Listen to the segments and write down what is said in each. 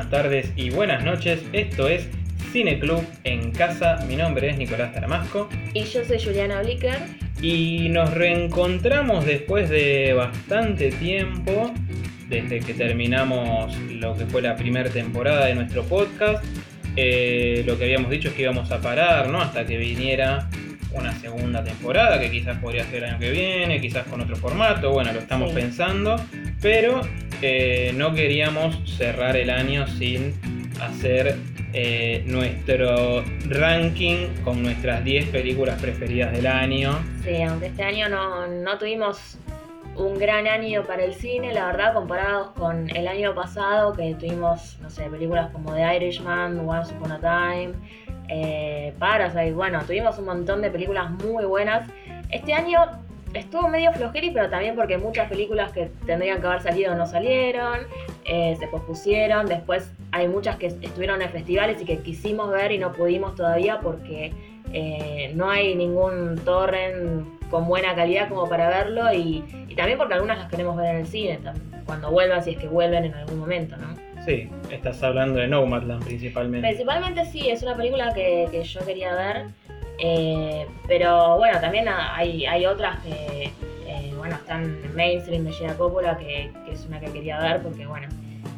Buenas tardes y buenas noches. Esto es Cine Club en casa. Mi nombre es Nicolás Taramasco Y yo soy Juliana Blicker. y nos reencontramos después de bastante tiempo, desde que terminamos lo que fue la primera temporada de nuestro podcast. Eh, lo que habíamos dicho es que íbamos a parar, ¿no? Hasta que viniera una segunda temporada, que quizás podría ser el año que viene, quizás con otro formato, bueno, lo estamos Sí. pensando, pero no queríamos cerrar el año sin hacer eh, nuestro ranking con nuestras 10 películas preferidas del año. Sí, aunque este año no, no tuvimos un gran año para el cine, la verdad, comparados con el año pasado, que tuvimos, no sé, películas como The Irishman, Once Upon a Time, eh, Parasite, bueno, tuvimos un montón de películas muy buenas. Este año estuvo medio flojeri, pero también porque muchas películas que tendrían que haber salido no salieron, eh, se pospusieron, después hay muchas que estuvieron en festivales y que quisimos ver y no pudimos todavía porque eh, no hay ningún torrent con buena calidad como para verlo y, y también porque algunas las queremos ver en el cine, cuando vuelvan, si es que vuelven en algún momento, ¿no? Sí, estás hablando de Nomadland principalmente. Principalmente sí, es una película que, que yo quería ver, eh, pero bueno, también hay, hay otras que, eh, bueno, están mainstream de Gia Coppola, que, que es una que quería ver porque, bueno,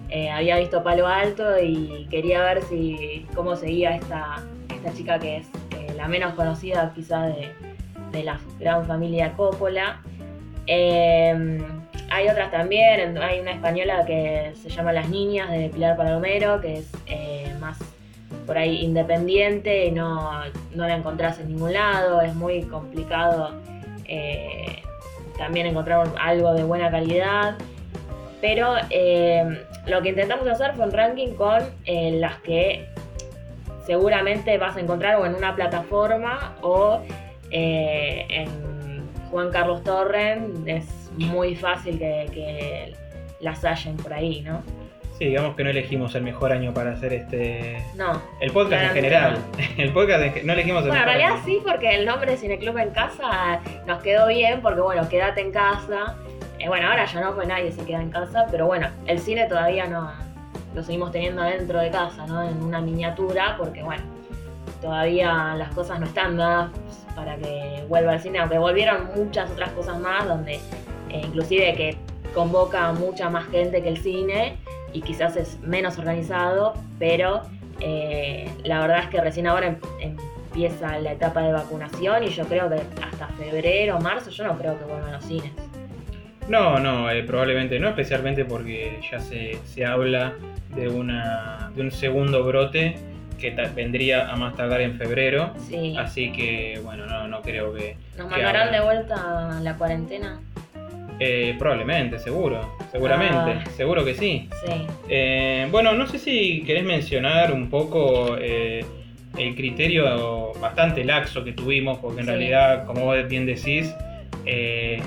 eh, había visto Palo Alto y quería ver si cómo seguía esta, esta chica que es eh, la menos conocida quizás de, de la gran familia Coppola. Hay otras también, hay una española que se llama Las Niñas de Pilar Palomero, que es más por ahí independiente y no, no la encontrás en ningún lado, es muy complicado eh, también encontrar algo de buena calidad. Pero eh, lo que intentamos hacer fue un ranking con eh, las que seguramente vas a encontrar o en una plataforma o en Juan Carlos Torren. Es muy fácil que, que las hallen por ahí, ¿no? Sí, digamos que no elegimos el mejor año para hacer este... No. El podcast en general. El podcast en no elegimos el Bueno, en mejor realidad año. sí, porque el nombre de Cineclub en casa nos quedó bien, porque bueno, quédate en casa. Eh, bueno, ahora ya no, pues nadie se queda en casa, pero bueno, el cine todavía no lo seguimos teniendo dentro de casa, ¿no? En una miniatura, porque bueno, todavía las cosas no están dadas para que vuelva al cine, aunque volvieron muchas otras cosas más, donde eh, inclusive que convoca a mucha más gente que el cine y quizás es menos organizado, pero eh, la verdad es que recién ahora em- empieza la etapa de vacunación y yo creo que hasta febrero, marzo, yo no creo que vuelvan los cines. No, no, eh, probablemente no, especialmente porque ya se, se habla de, una, de un segundo brote que vendría a más tardar en febrero. Sí. Así que, bueno, no, no creo que... ¿Nos que mandarán de vuelta la cuarentena? Eh, probablemente, seguro, seguramente, Ah. seguro que sí. Sí. Eh, bueno, no sé si querés mencionar un poco eh, el criterio bastante laxo que tuvimos, porque en Sí. realidad, como vos bien decís, eh,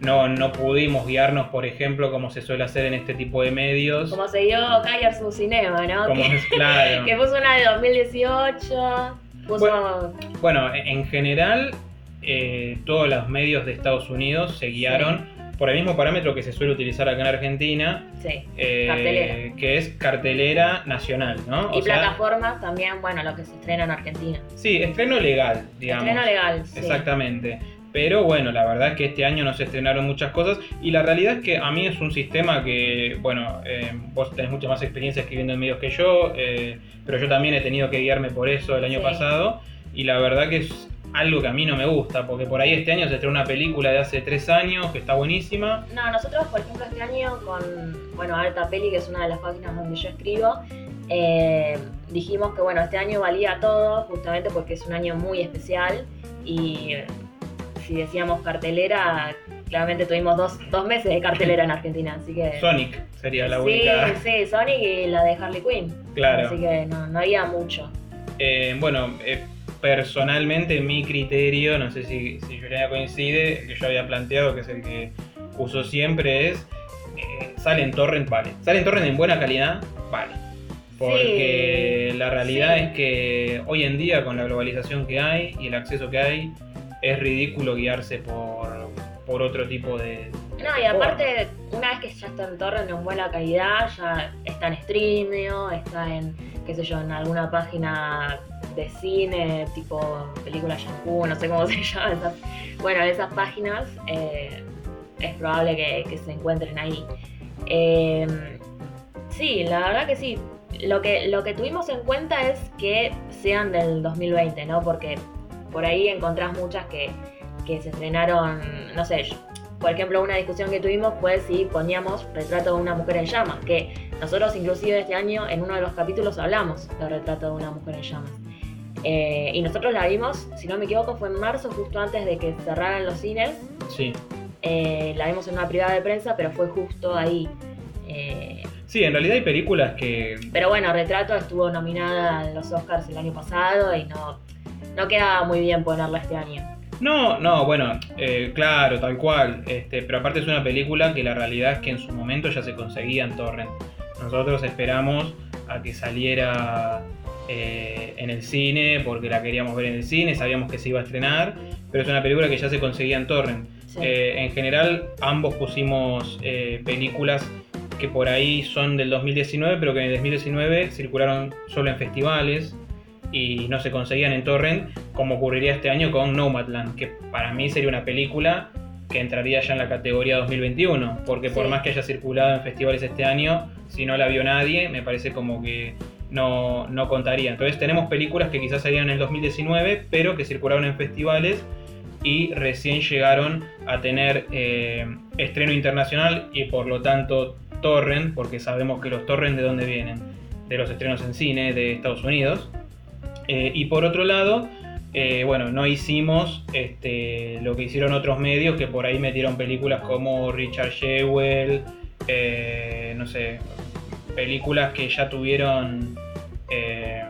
no, no pudimos guiarnos, por ejemplo, como se suele hacer en este tipo de medios. Como se dio Cayer su cinema, ¿no? Como que, es claro. que puso una de 2018, puso... Bueno. Bueno, en general, todos los medios de Estados Unidos se guiaron por el mismo parámetro que se suele utilizar acá en Argentina, sí. eh, que es cartelera nacional, ¿no? Y O sea, plataformas también, bueno, lo que se estrena en Argentina. Sí, estreno legal, digamos. Estreno legal, sí. Exactamente. Pero bueno, la verdad es que este año no se estrenaron muchas cosas y la realidad es que a mí es un sistema que, bueno, eh, vos tenés mucha más experiencia escribiendo en medios que yo, eh, pero yo también he tenido que guiarme por eso el año Sí. pasado y la verdad que es algo que a mí no me gusta, porque por ahí este año se estrenó una película de hace tres años que está buenísima. No, nosotros, por ejemplo, este año con, bueno, Alta Peli, que es una de las páginas donde yo escribo, eh, dijimos que, bueno, este año valía todo, justamente porque es un año muy especial y si decíamos cartelera, claramente tuvimos dos, dos meses de cartelera en Argentina, así que... Sonic sería la sí, única. sí, Sonic y la de Harley Quinn. Claro. Así que no, no había mucho. Eh, bueno, eh, personalmente mi criterio, no sé si, si Juliana coincide, el que yo había planteado, que es el que uso siempre, es eh, sale en torrent, vale. Sale en torrent en buena calidad, vale. Porque Sí, la realidad sí. es que hoy en día con la globalización que hay y el acceso que hay, es ridículo guiarse por, por otro tipo de, No, y aparte, una vez que ya está en torrent en buena calidad, ya está en streaming, está en, qué en alguna página de cine, tipo película shampoo, no sé cómo se llama. Esas, bueno, esas páginas eh, es probable que, se encuentren ahí. Eh, sí, la verdad que sí. Lo que, lo que tuvimos en cuenta es que sean del 2020, ¿no? Porque por ahí encontrás muchas que, que se estrenaron, no sé, por ejemplo, una discusión que tuvimos fue si poníamos Retrato de una mujer en llamas, que nosotros inclusive este año en uno de los capítulos hablamos de Retrato de una mujer en llamas. Eh, y nosotros la vimos, si no me equivoco, fue en marzo, justo antes de que cerraran los cines. Sí. Eh, la vimos en una privada de prensa, pero fue justo ahí. Eh, sí, en realidad hay películas que... Pero bueno, Retrato estuvo nominada en los Oscars el año pasado y no, no queda muy bien ponerla este año. No, no, bueno, claro, tal cual. Este, pero aparte es una película que la realidad es que en su momento ya se conseguía en Torrent. Nosotros esperamos a que saliera eh, en el cine porque la queríamos ver en el cine, sabíamos que se iba a estrenar, pero es una película que ya se conseguía en torrent. Eh, en general, ambos pusimos eh, películas que por ahí son del 2019, pero que en el 2019 circularon solo en festivales y no se conseguían en torrent, como ocurriría este año con Nomadland, que para mí sería una película que entraría ya en la categoría 2021, porque por más que haya circulado en festivales este año, si no la vio nadie, me parece como que no, no contaría. Entonces tenemos películas que quizás salieron en el 2019, pero que circularon en festivales y recién llegaron a tener eh, estreno internacional y por lo tanto torrent, porque sabemos que los torrents de dónde vienen, de los estrenos en cine de Estados Unidos. Eh, y por otro lado, eh, bueno, no hicimos este, lo que hicieron otros medios que por ahí metieron películas como Richard Shewell, no sé, películas que ya tuvieron eh,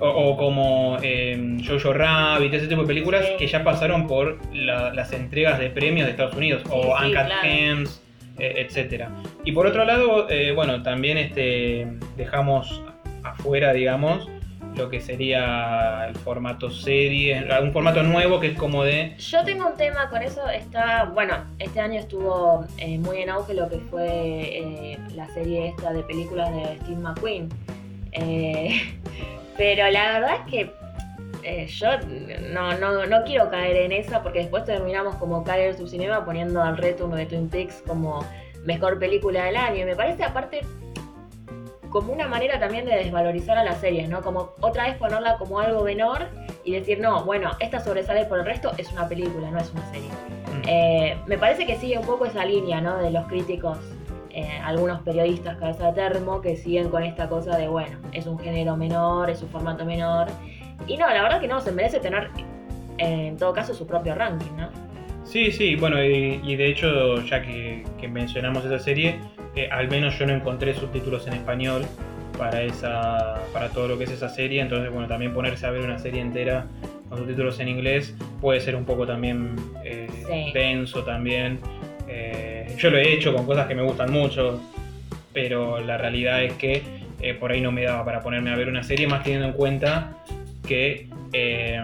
o, como eh, Jojo Rabbit, ese tipo de películas que ya pasaron por las entregas de premios de Estados Unidos, o Uncut Gems, eh, etc. Y por otro lado, eh, bueno, también este, dejamos afuera, digamos, lo que sería el formato serie, algún formato nuevo que es como de... Yo tengo un tema con eso, está, bueno, este año estuvo muy en auge lo que fue la serie esta de películas de Steve McQueen eh, pero la verdad es que eh, yo no, no, quiero caer en esa porque después terminamos como caer su cinema poniendo al reto de Twin Peaks como mejor película del año. Y me parece aparte como una manera también de desvalorizar a las series, ¿no? Como otra vez ponerla como algo menor y decir, no, bueno, esta sobresale por el resto, es una película, no es una serie. Mm. Eh, me parece que sigue un poco esa línea, ¿no? De los críticos eh, algunos periodistas cabeza de termo que siguen con esta cosa de, bueno, es un género menor, es un formato menor. Y no, la verdad que no, se merece tener en todo caso su propio ranking, ¿no? Sí, sí, bueno, y, de hecho, ya que, mencionamos esa serie, eh, al menos yo no encontré subtítulos en español para esa para todo lo que es esa serie, entonces bueno, también ponerse a ver una serie entera con subtítulos en inglés puede ser un poco también eh, denso también. Eh, yo lo he hecho con cosas que me gustan mucho, pero la realidad es que eh, por ahí no me daba para ponerme a ver una serie, más teniendo en cuenta que, eh,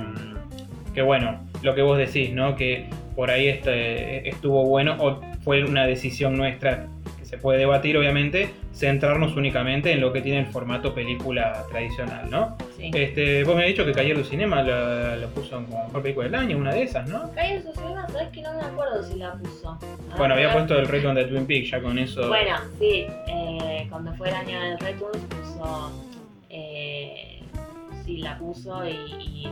que bueno, lo que vos decís, ¿no? Que por ahí este, estuvo bueno o fue una decisión nuestra se puede debatir, obviamente, centrarnos únicamente en lo que tiene el formato película tradicional, ¿no? Este, vos me has dicho que Cayer del Cinema lo, puso como mejor película del año, una de esas, ¿no? Cayer del Cinema, sabes que no me acuerdo si la puso. bueno, había puesto el Return de Twin Peaks, ya con eso. Bueno, sí, eh, cuando fue el año del Return puso. Eh, sí, la puso y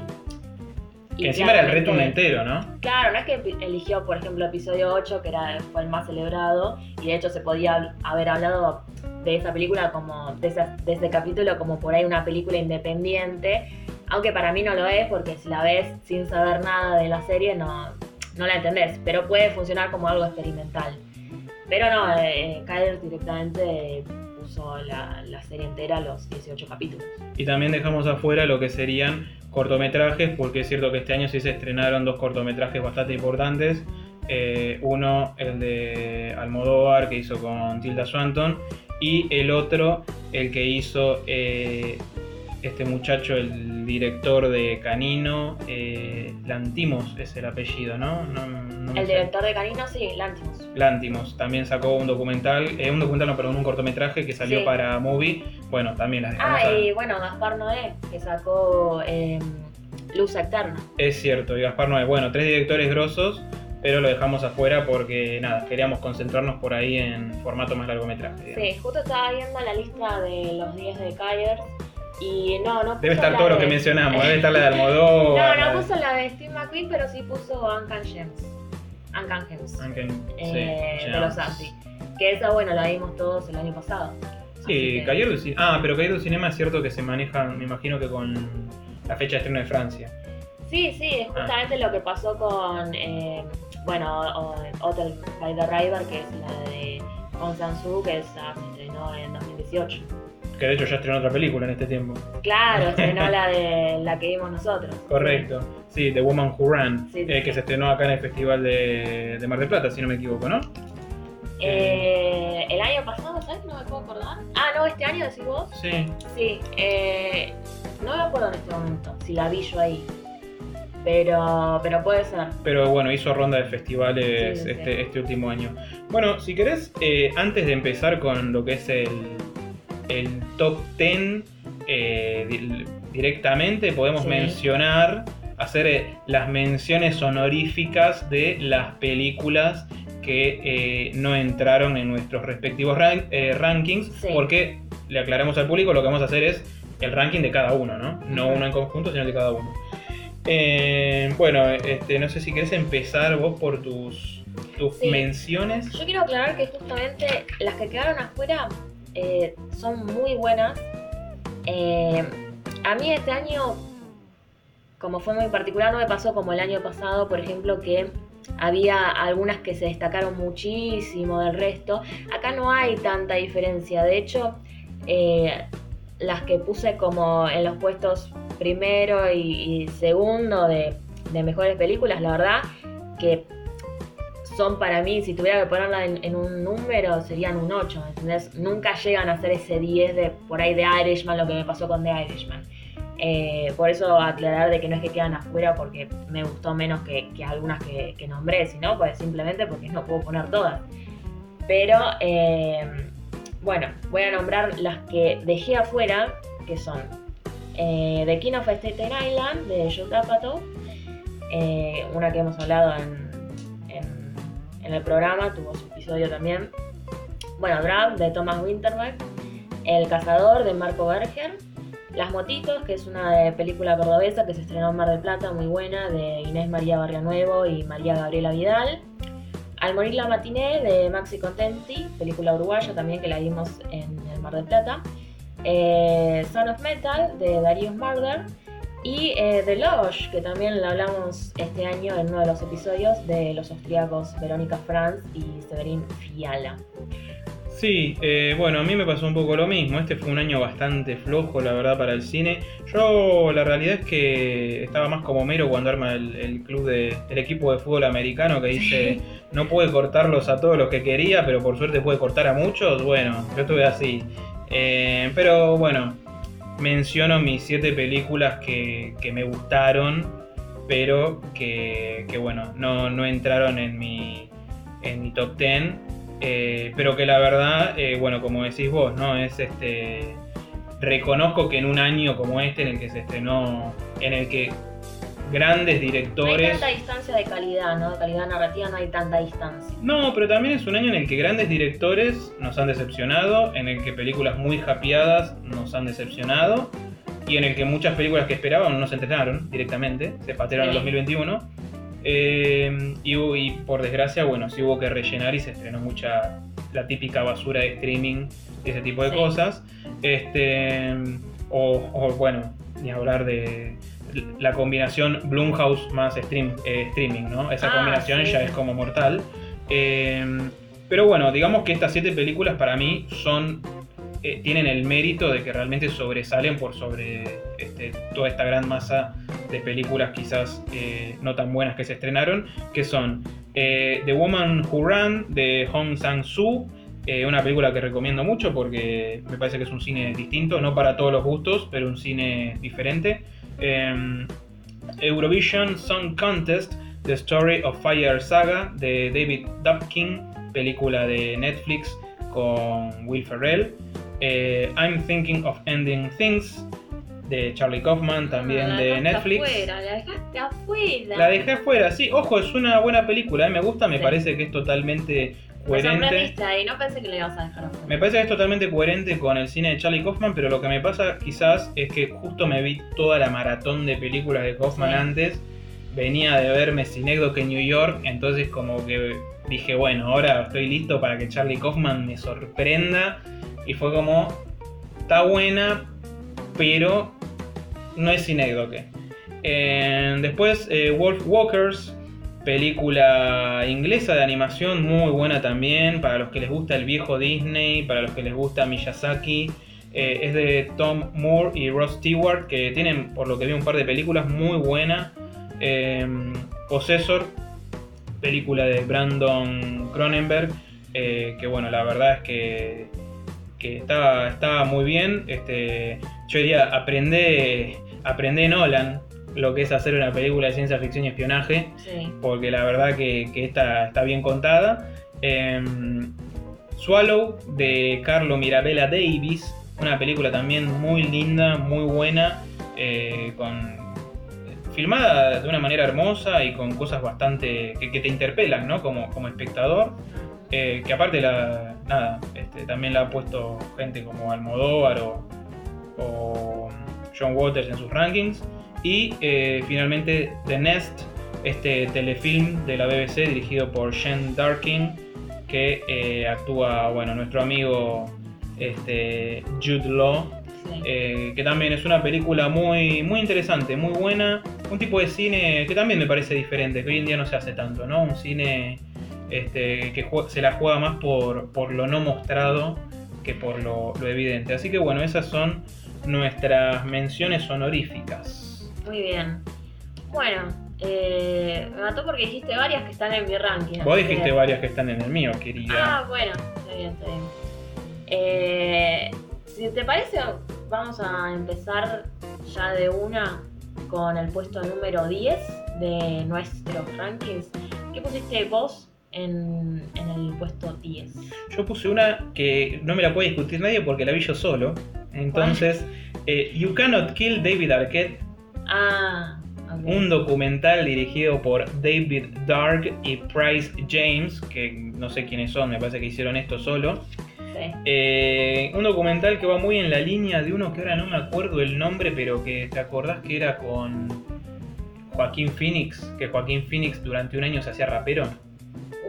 que encima era el reto entero, ¿no? Claro, no es que eligió, por ejemplo, episodio 8, que era, fue el más celebrado, y de hecho se podía haber hablado de esa película como, de, ese capítulo como por ahí una película independiente, aunque para mí no lo es, porque si la ves sin saber nada de la serie no, no la entendés, pero puede funcionar como algo experimental. Pero no, eh, eh directamente la serie entera, los 18 capítulos. Y también dejamos afuera lo que serían cortometrajes, porque es cierto que este año sí se estrenaron dos cortometrajes bastante importantes. Eh, uno, el de Almodóvar, que hizo con Tilda Swanton, y el otro, el que hizo eh, este muchacho, el director de Canino, eh, Lantimos es el apellido, ¿no? No- El sé. director de Canino, sí, Lantimos. Lantimos también sacó un documental, eh, un documental, no, perdón, un cortometraje que salió Sí. para Movie. Bueno, también las dejamos Ah, a- y bueno, Gaspar Noé, que sacó eh, Luz Eterna. Es cierto, y Gaspar Noé. Bueno, tres directores grosos, pero lo dejamos afuera porque, nada, queríamos concentrarnos por ahí en formato más largometraje. digamos. Sí, justo estaba viendo la lista de los 10 de Kyers y no, no puso Debe estar todo lo que mencionamos, debe estar la de Almodóvar. No, no puso la de Steve McQueen, pero sí puso Uncan Gems. Uncan Gems. Aunque- eh, sí, de los Santi. Que esa, bueno, la vimos todos el año pasado. Sí, que- Cayer Cine. Ah, pero Cayer del Cinema es cierto que se maneja, me imagino que con la fecha de estreno de Francia. Sí, sí, es justamente lo que pasó con, eh, bueno, Hotel by the River, que es la de Hong Sang-soo, que esa se estrenó en 2018. Que de hecho ya estrenó otra película en este tiempo. Claro, estrenó la de la que vimos nosotros. Correcto. Sí, The Woman Who Ran, Sí, sí, eh, que se estrenó acá en el Festival de, de Mar del Plata, si no me equivoco, ¿no? Eh, el año pasado, ¿sabes? No me puedo acordar. Ah, no, este año decís vos. Sí. Sí, eh, no me acuerdo en este momento si la vi yo ahí. Pero, pero puede ser. Pero bueno, hizo ronda de festivales sí, este, sí. este último año. Bueno, si querés, eh, antes de empezar con lo que es el, el top 10 eh, di- directamente, podemos Sí. mencionar, hacer eh, las menciones honoríficas de las películas que eh, no entraron en nuestros respectivos ran- eh, rankings, Sí. porque le aclaramos al público, lo que vamos a hacer es el ranking de cada uno, ¿no? No uno en conjunto, sino de cada uno. Eh, bueno, este, no sé si querés empezar vos por tus, tus Sí. menciones. Yo quiero aclarar que justamente las que quedaron afuera eh, son muy buenas. Eh, a mí este año, como fue muy particular, no me pasó como el año pasado, por ejemplo, que había algunas que se destacaron muchísimo del resto. Acá no hay tanta diferencia. De hecho, eh, las que puse como en los puestos primero y, segundo de mejores películas, la verdad que son para mí, si tuviera que ponerla en, un número, serían un 8, ¿entendés? Nunca llegan a ser ese 10 de por ahí de Irishman, lo que me pasó con The Irishman. Eh, por eso aclarar de que no es que quedan afuera porque me gustó menos que, algunas que, nombré, sino pues simplemente porque no puedo poner todas. Pero eh, bueno, voy a nombrar las que dejé afuera, que son eh, The King of Staten Island de Judd Apatow, eh, una que hemos hablado en, en, el programa, tuvo su episodio también. Bueno, Drag de Thomas Winterberg, El Cazador de Marco Berger, Las Motitos, que es una de película cordobesa que se estrenó en Mar del Plata, muy buena, de Inés María Barrianuevo y María Gabriela Vidal. Al morir la matiné de Maxi Contenti, película uruguaya también que la vimos en el Mar del Plata. Eh, Son of Metal de Darius Marder. Y eh, The Lodge, que también la hablamos este año en uno de los episodios de los austríacos Verónica Franz y Severin Fiala. Sí, eh, bueno, a mí me pasó un poco lo mismo. Este fue un año bastante flojo, la verdad, para el cine. Yo, la realidad es que estaba más como mero cuando arma el, el club de, el equipo de fútbol americano que dice no puede cortarlos a todos los que quería, pero por suerte puede cortar a muchos. Bueno, yo estuve así. Eh, pero bueno, menciono mis siete películas que, que me gustaron, pero que, bueno, no, no entraron en mi, en mi top 10. Eh, pero que la verdad, eh, bueno, como decís vos, ¿no? Es este. Reconozco que en un año como este, en el que se estrenó, en el que grandes No hay directores. tanta distancia de calidad, ¿no? De calidad narrativa no hay tanta distancia. No, pero también es un año en el que grandes directores nos han decepcionado, en el que películas muy japeadas nos han decepcionado, y en el que muchas películas que esperaban no se estrenaron directamente, se patearon en Sí. 2021. Eh, y, por desgracia, bueno, sí hubo que rellenar y se estrenó mucha la típica basura de streaming y ese tipo de Sí. cosas. Este, o, o, bueno, ni hablar de la combinación Blumhouse más stream, eh, streaming, ¿no? Esa Ah, combinación sí. ya es como mortal. Eh, pero bueno, digamos que estas siete películas para mí son eh, tienen el mérito de que realmente sobresalen por sobre este, toda esta gran masa de películas quizás no tan buenas que se estrenaron, que son The Woman Who Ran de Hong Sang-soo, eh, una película que recomiendo mucho porque me parece que es un cine distinto, no para todos los gustos, pero un cine diferente. Em, Eurovision Song Contest, The Story of Fire Saga de David Dupkin, película de Netflix con Will Ferrell. Eh, I'm Thinking of Ending Things de Charlie Kaufman, también Ah, la de Netflix. Afuera, la dejaste afuera. La dejé afuera, sí, ojo, es una buena película, eh, me gusta, me Sí. parece que es totalmente Me coherente. sorprendiste y no pensé que le ibas a dejar afuera. Me parece que es totalmente coherente con el cine de Charlie Kaufman, pero lo que me pasa quizás es que justo me vi toda la maratón de películas de Kaufman Sí. antes, venía de verme Cinécdoque en New York, entonces como que dije, bueno, ahora estoy listo para que Charlie Kaufman me sorprenda, y fue como, está buena, pero no es Cinécdoque. Eh, después, eh, Wolf Walkers, película inglesa de animación muy buena también, para los que les gusta el viejo Disney, para los que les gusta Miyazaki. Eh, es de Tom Moore y Ross Stewart, que tienen, por lo que vi, un par de películas muy buenas. Eh, Possessor, película de Brandon Cronenberg, eh, que bueno, la verdad es que, que está, está muy bien. Este, yo diría, aprende, aprende Nolan lo que es hacer una película de ciencia ficción y espionaje, Sí. porque la verdad que, que esta está bien contada. Em, Swallow de Carlo Mirabella Davis, una película también muy linda, muy buena, eh, con filmada de una manera hermosa y con cosas bastante que, que te interpelan, ¿no? Como, como espectador. Eh, que aparte la, nada, este, también la ha puesto gente como Almodóvar o, o John Waters en sus rankings. Y eh, finalmente The Nest, este telefilm de la BBC dirigido por Shane Darkin, que eh, actúa, bueno, nuestro amigo este, Jude Law, sí. eh, que también es una película muy, muy interesante, muy buena, un tipo de cine que también me parece diferente, que hoy en día no se hace tanto, ¿no? Un cine este, que se la juega más por, por lo no mostrado que por lo, lo evidente. Así que bueno, esas son nuestras menciones honoríficas. Muy bien. Bueno, eh, me mató porque dijiste varias que están en mi ranking. Vos dijiste que- varias que están en el mío, querida. Ah, bueno, está bien, está bien. Eh, si te parece, vamos a empezar ya de una con el puesto número 10 de nuestros rankings. ¿Qué pusiste vos en, en el puesto 10? Yo puse una que no me la puede discutir nadie porque la vi yo solo. Entonces, eh, You Cannot Kill David Arquette Ah, un documental dirigido por David Dark y Price James, que no sé quiénes son, me parece que hicieron esto solo. Sí. Eh, un documental que va muy en la línea de uno que ahora no me acuerdo el nombre, pero que te acordás que era con Joaquín Phoenix, que Joaquín Phoenix durante un año se hacía rapero.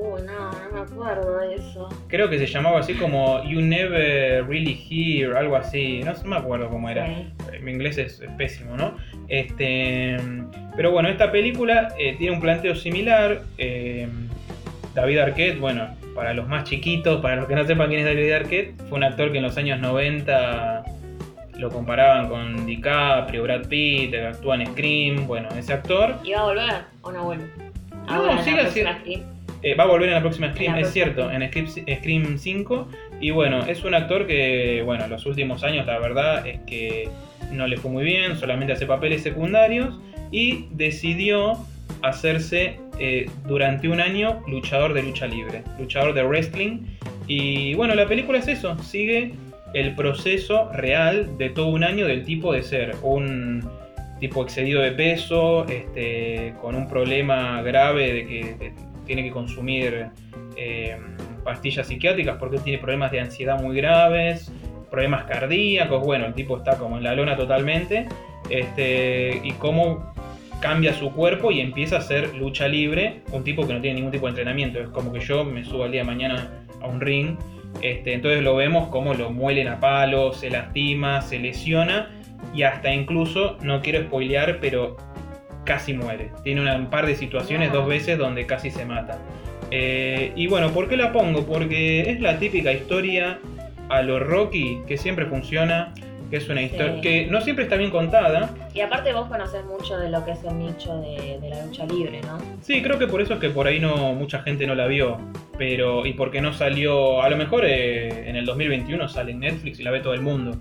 Uh, no, no me acuerdo de eso. Creo que se llamaba así como You Never Really Hear, algo así, no, no me acuerdo cómo era. Sí. Mi inglés es, es pésimo, ¿no? Este, pero bueno, esta película eh, tiene un planteo similar. eh, David Arquette, bueno, para los más chiquitos, para los que no sepan quién es David Arquette, fue un actor que en los años 90 lo comparaban con DiCaprio, Brad Pitt, actúa en Scream. Bueno, ese actor ¿Y va a volver o no vuelve? No, Ahora, sigue. Eh, va a volver en la próxima Scream, la es próxima cierto, en Scream, Scream 5. Y bueno, es un actor que, bueno, los últimos años la verdad es que no le fue muy bien, solamente hace papeles secundarios. Y decidió hacerse eh, durante un año luchador de lucha libre, luchador de wrestling. Y bueno, la película es eso, sigue el proceso real de todo un año del tipo de ser un tipo excedido de peso, este, con un problema grave de que de- tiene que consumir eh, pastillas psiquiátricas porque él tiene problemas de ansiedad muy graves, problemas cardíacos, bueno, el tipo está como en la lona totalmente, este, y cómo cambia su cuerpo y empieza a hacer lucha libre, un tipo que no tiene ningún tipo de entrenamiento, es como que yo me subo al día de mañana a un ring, este, entonces lo vemos como lo muelen a palos, se lastima, se lesiona y hasta incluso, no quiero spoilear, pero casi muere. Tiene un par de situaciones, dos veces, donde casi se mata. Eh, y bueno, ¿por qué la pongo? Porque es la típica historia a lo Rocky que siempre funciona, que es una historia Sí. que no siempre está bien contada. Y aparte vos conocés mucho de lo que es el nicho de, de la lucha libre, ¿no? Sí, creo que por eso es que por ahí no mucha gente no la vio. Pero, y porque no salió, a lo mejor eh, en el 2021 sale en Netflix y la ve todo el mundo.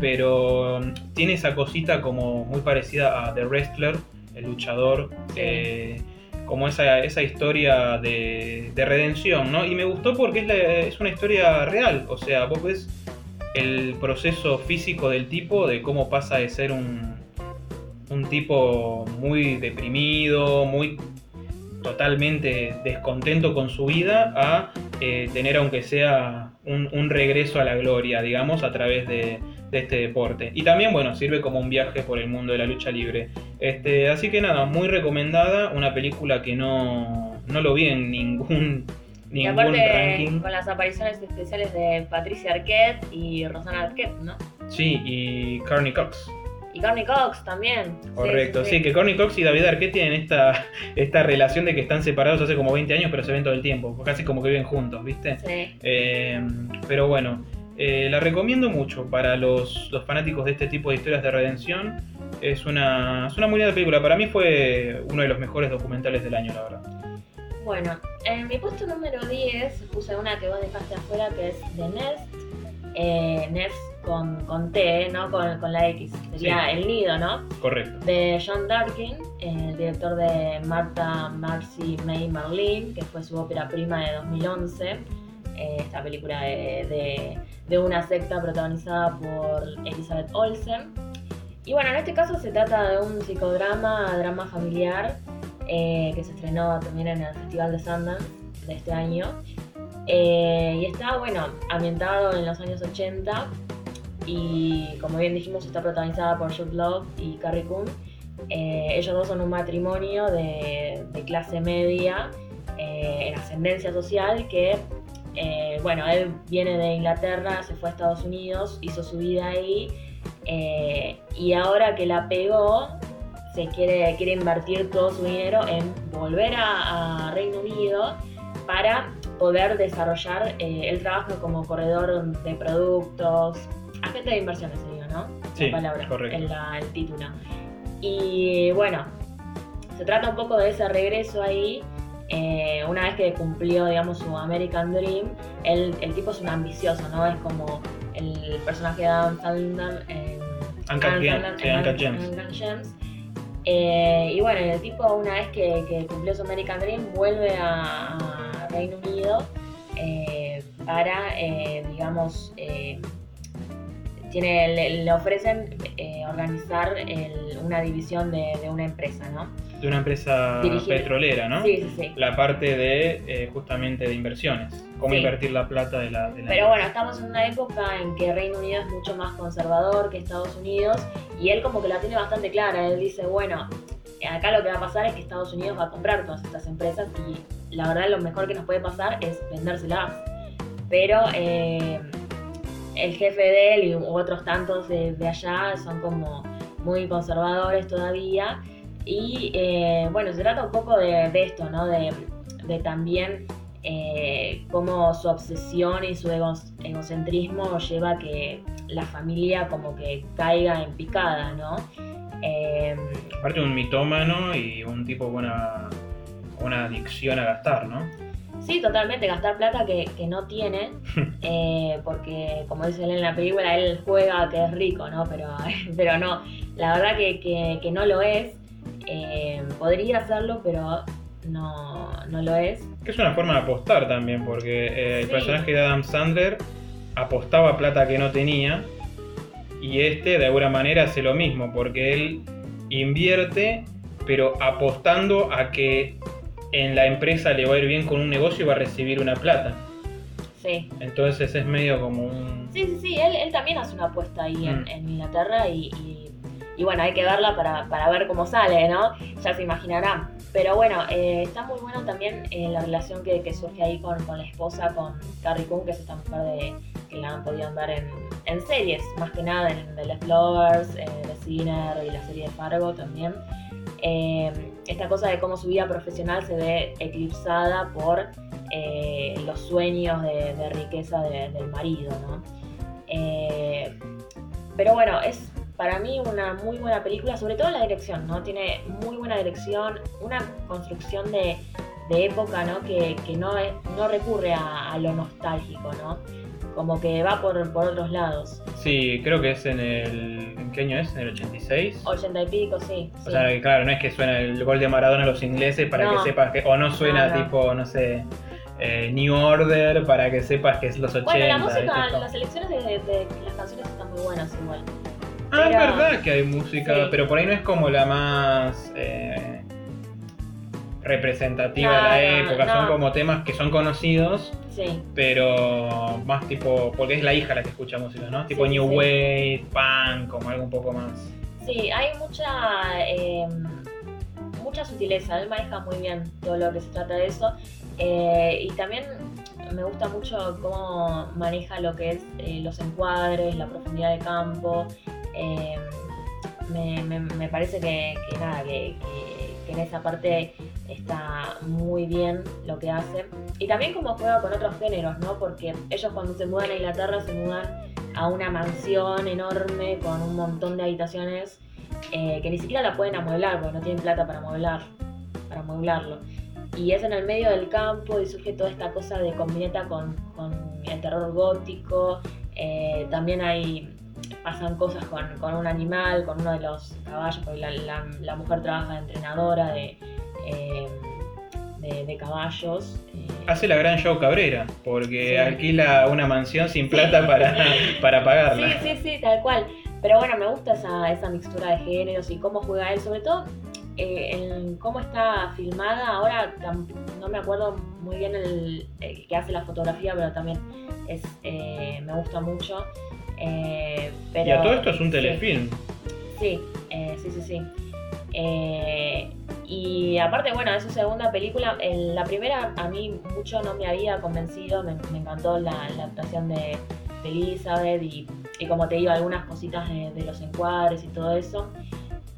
pero mm, tiene esa cosita como muy parecida a The Wrestler, el luchador, eh, como esa, esa historia de, de redención, ¿no? Y me gustó porque es, la- es una historia real, o sea, vos ves el proceso físico del tipo, de cómo pasa de ser un, un tipo muy deprimido, muy totalmente descontento con su vida, a eh, tener aunque sea un, un regreso a la gloria, digamos, a través de, de este deporte. Y también, bueno, sirve como un viaje por el mundo de la lucha libre. Este, así que nada, muy recomendada, una película que no, no lo vi en ningún, Y ningún aparte ranking. con las apariciones especiales de Patricia Arquette y Rosana Arquette, ¿no? Sí, y Carney Cox. Y Carney Cox también. Sí, Correcto, sí, que Courtney Cox y David Arquette tienen esta, esta relación de que están separados hace como 20 años, pero se ven todo el tiempo, casi como que viven juntos, ¿viste? Sí. Eh, pero bueno, eh, la recomiendo mucho para los, los fanáticos de este tipo de historias de redención. Es una, es una muy linda película. Para mí fue uno de los mejores documentales del año, la verdad. Bueno, en mi puesto número 10 puse una que vos dejaste afuera que es The Nest. Eh, Nest con, con T, ¿no? Con, con la X. Sería Sí. el nido, ¿no? Correcto. De John Darkin, el director de Martha Marcy May Marlene, que fue su ópera prima de 2011. eh, esta película de, de- de una secta protagonizada por Elizabeth Olsen. Y bueno, en este caso se trata de un psicodrama, drama familiar, eh, que se estrenó también en el Festival de Sundance de este año. Eh, y está, bueno, ambientado en los años 80 y como bien dijimos está protagonizada por Jude Law y Carrie Coon. Eh, ellos dos son un matrimonio de, de clase media eh, en ascendencia social que, eh, bueno, él viene de Inglaterra, se fue a Estados Unidos, hizo su vida ahí eh, y ahora que la pegó se quiere, quiere invertir todo su dinero en volver a, a Reino Unido para poder desarrollar eh, el trabajo como corredor de productos, agente de inversiones sería, ¿no? Sí, la palabra, correcto. la- el título. Y bueno, se trata un poco de ese regreso ahí. Eh, una vez que cumplió, digamos, su American Dream, el, el tipo es un ambicioso, ¿no? Es como el personaje de Adam Sandler en Uncut Gems. Eh, y bueno, el tipo una vez que, que cumplió su American Dream vuelve a, a Reino Unido eh, para, digamos, eh, tiene, le, le ofrecen organizar el- una división de, de una empresa, ¿no? De una empresa petrolera, ¿no? Sí, sí, sí. La parte de eh, justamente de inversiones. Cómo Sí. invertir la plata de la. de la Pero bueno, estamos en una época en que Reino Unido es mucho más conservador que Estados Unidos y él como que la tiene bastante clara. Él dice, bueno, acá lo que va a pasar es que Estados Unidos va a comprar todas estas empresas y la verdad lo mejor que nos puede pasar es vendérselas. Pero eh, el jefe de él y u otros tantos de, de allá son como muy conservadores todavía. Y eh, bueno, se trata un poco de, de esto, ¿no? De, de también eh, cómo su obsesión y su ego- egocentrismo lleva a que la familia como que caiga en picada, ¿no? Eh, Aparte un mitómano y un tipo con una, una adicción a gastar, ¿no? sí, totalmente, gastar plata que, que no tiene, eh, porque como dice él en la película, él juega que es rico, ¿no? Pero, pero no, la verdad que, que- que no lo es. Eh, podría hacerlo, pero no, no lo es. Que es una forma de apostar también, porque eh, el Sí. personaje de Adam Sandler apostaba plata que no tenía y este de alguna manera hace lo mismo, porque él invierte, pero apostando a que en la empresa le va a ir bien con un negocio y va a recibir una plata. Sí. Entonces es medio como un... Sí, sí, sí, él, él también hace una apuesta ahí en, Mm. en Inglaterra y, y- y bueno, hay que verla para, para ver cómo sale, ¿no? Ya se imaginarán. Pero bueno, eh, está muy bueno también eh, la relación que, que surge ahí con, con la esposa, con Carrie Coon, que es esta mujer de, que la han podido ver en, en series, más que nada en The Left Lovers, eh, The Sinner y la serie de Fargo también. Eh, esta cosa de cómo su vida profesional se ve eclipsada por eh, los sueños de, de riqueza de- del marido, ¿no? Eh, pero bueno, es para mí una muy buena película, sobre todo la dirección, ¿no? Tiene muy buena dirección, una construcción de, de época, ¿no? Que, que no, es- no recurre a, a lo nostálgico, ¿no? como que va por, por otros lados. Sí, creo que es en el. ¿En qué año es? ¿En el 86? 80 y pico, sí. O sí. sea, que claro, no es que suena el gol de Maradona a los ingleses para No. que sepas que. O no suena No, no. tipo, no sé. eh, New Order para que sepas que es los 80. bueno, la música, las selecciones de, de- de las canciones están muy buenas igual. Ah, es verdad que hay música, Sí. pero por ahí no es como la más eh, representativa de la no, época. Son como temas que son conocidos, Sí, pero más tipo. Porque es la hija la que escucha música, ¿no? Tipo Sí, New. Wave, punk, como algo un poco más. sí, hay mucha, eh, mucha sutileza. Él maneja muy bien todo lo que se trata de eso. Eh, y también me gusta mucho cómo maneja lo que es eh, los encuadres, la profundidad de campo. Eh, me, parece que, nada, que, en esa parte está muy bien lo que hace. Y también como juega con otros géneros, ¿no? Porque ellos cuando se mudan a Inglaterra se mudan a una mansión enorme con un montón de habitaciones eh, que ni siquiera la pueden amueblar porque no tienen plata para amueblar, para amueblarlo. Y es en el medio del campo y surge toda esta cosa de combineta con, con el terror gótico. Eh, también hay pasan cosas con, con un animal, con uno de los caballos, porque la, la- la mujer trabaja de entrenadora de, eh, de, de caballos. eh, Hace la gran show Cabrera, porque Sí. alquila una mansión sin plata para, para pagarla. Sí, sí, sí, tal cual. Pero bueno, me gusta esa, esa mixtura de géneros y cómo juega él, sobre todo eh, en cómo está filmada. Ahora no me acuerdo muy bien el, el que hace la fotografía, pero también es eh, me gusta mucho. Eh, pero, Y a todo esto es un telefilm. Sí, eh, sí, sí, sí. Eh, y aparte, bueno, es su segunda película. En la primera a mí mucho no me había convencido, me, me encantó la, la actuación de, de Elizabeth y, y como te digo, algunas cositas de, de los encuadres y todo eso.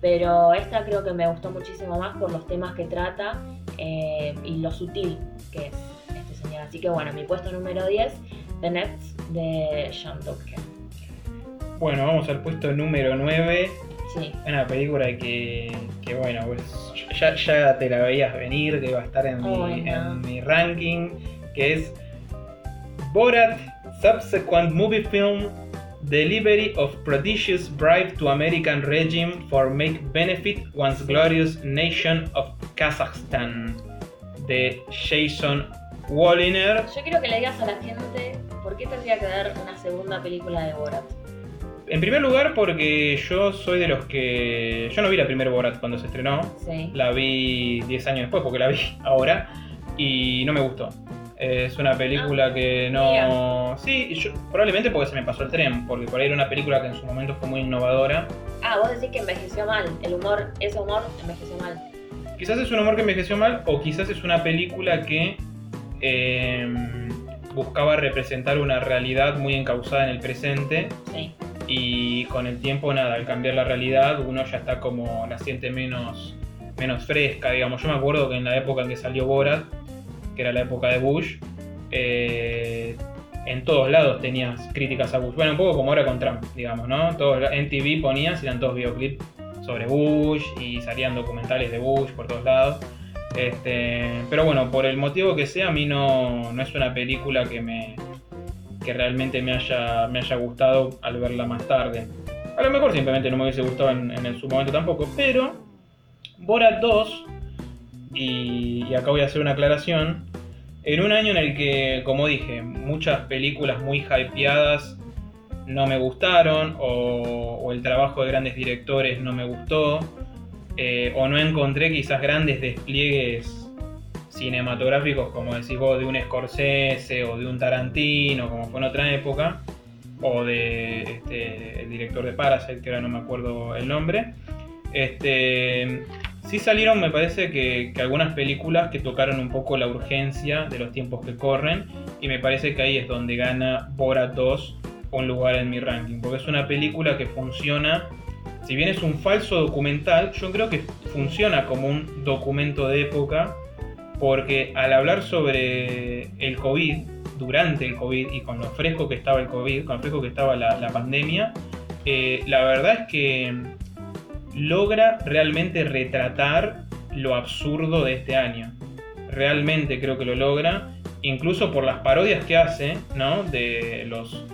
Pero esta creo que me gustó muchísimo más por los temas que trata eh, y lo sutil que es este señor. Así que bueno, mi puesto número 10, The Nets de Sean Topkin. Bueno, vamos al puesto número 9. Sí, Una película que, que bueno, pues, ya, ya te la veías venir, que iba a estar en mi, Ay, no. en mi ranking, que es Borat Subsequent Movie Film Delivery of Prodigious Bribe to American Regime for Make Benefit Once Glorious Nation of Kazakhstan de Jason Walliner. Yo quiero que le digas a la gente por qué tendría que ver una segunda película de Borat. En primer lugar porque yo soy de los que... Yo no vi la primera Borat cuando se estrenó, Sí. La vi 10 años después porque la vi ahora y no me gustó. Es una película que no... Sí, yo- probablemente porque se me pasó el tren, porque por ahí era una película que en su momento fue muy innovadora. Ah, vos decís que envejeció mal. El humor, ese humor envejeció mal. Quizás es un humor que envejeció mal o quizás es una película que eh, buscaba representar una realidad muy encauzada en el presente Sí. y con el tiempo nada, al cambiar la realidad uno ya está como la siente menos, menos fresca, digamos. Yo me acuerdo que en la época en que salió Borat, que era la época de Bush, eh, en todos lados tenías críticas a Bush. Bueno, un poco como ahora con Trump, digamos, ¿no? Todos, en TV ponías, eran todos videoclips sobre Bush y salían documentales de Bush por todos lados. Este, pero bueno, por el motivo que sea, a mí no, no es una película que me que realmente me haya, me haya gustado al verla más tarde. A lo mejor simplemente no me hubiese gustado en, su momento tampoco, pero Borat 2, y, acá voy a hacer una aclaración, en un año en el que, como dije, muchas películas muy hypeadas no me gustaron, o el trabajo de grandes directores no me gustó, eh, o no encontré quizás grandes despliegues cinematográficos, como decís vos, de un Scorsese o de un Tarantino, como fue en otra época, o de este, el director de Parasite, que ahora no me acuerdo el nombre. Este, sí salieron, me parece que, algunas películas que tocaron un poco la urgencia de los tiempos que corren, y me parece que ahí es donde gana Borat 2 un lugar en mi ranking, porque es una película que funciona, si bien es un falso documental, yo creo que funciona como un documento de época, porque al hablar sobre el COVID, durante el COVID y con lo fresco que estaba el COVID, con lo fresco que estaba la, pandemia, eh, la verdad es que logra realmente retratar lo absurdo de este año. Realmente creo que lo logra. incluso por las parodias que hace, ¿no? De los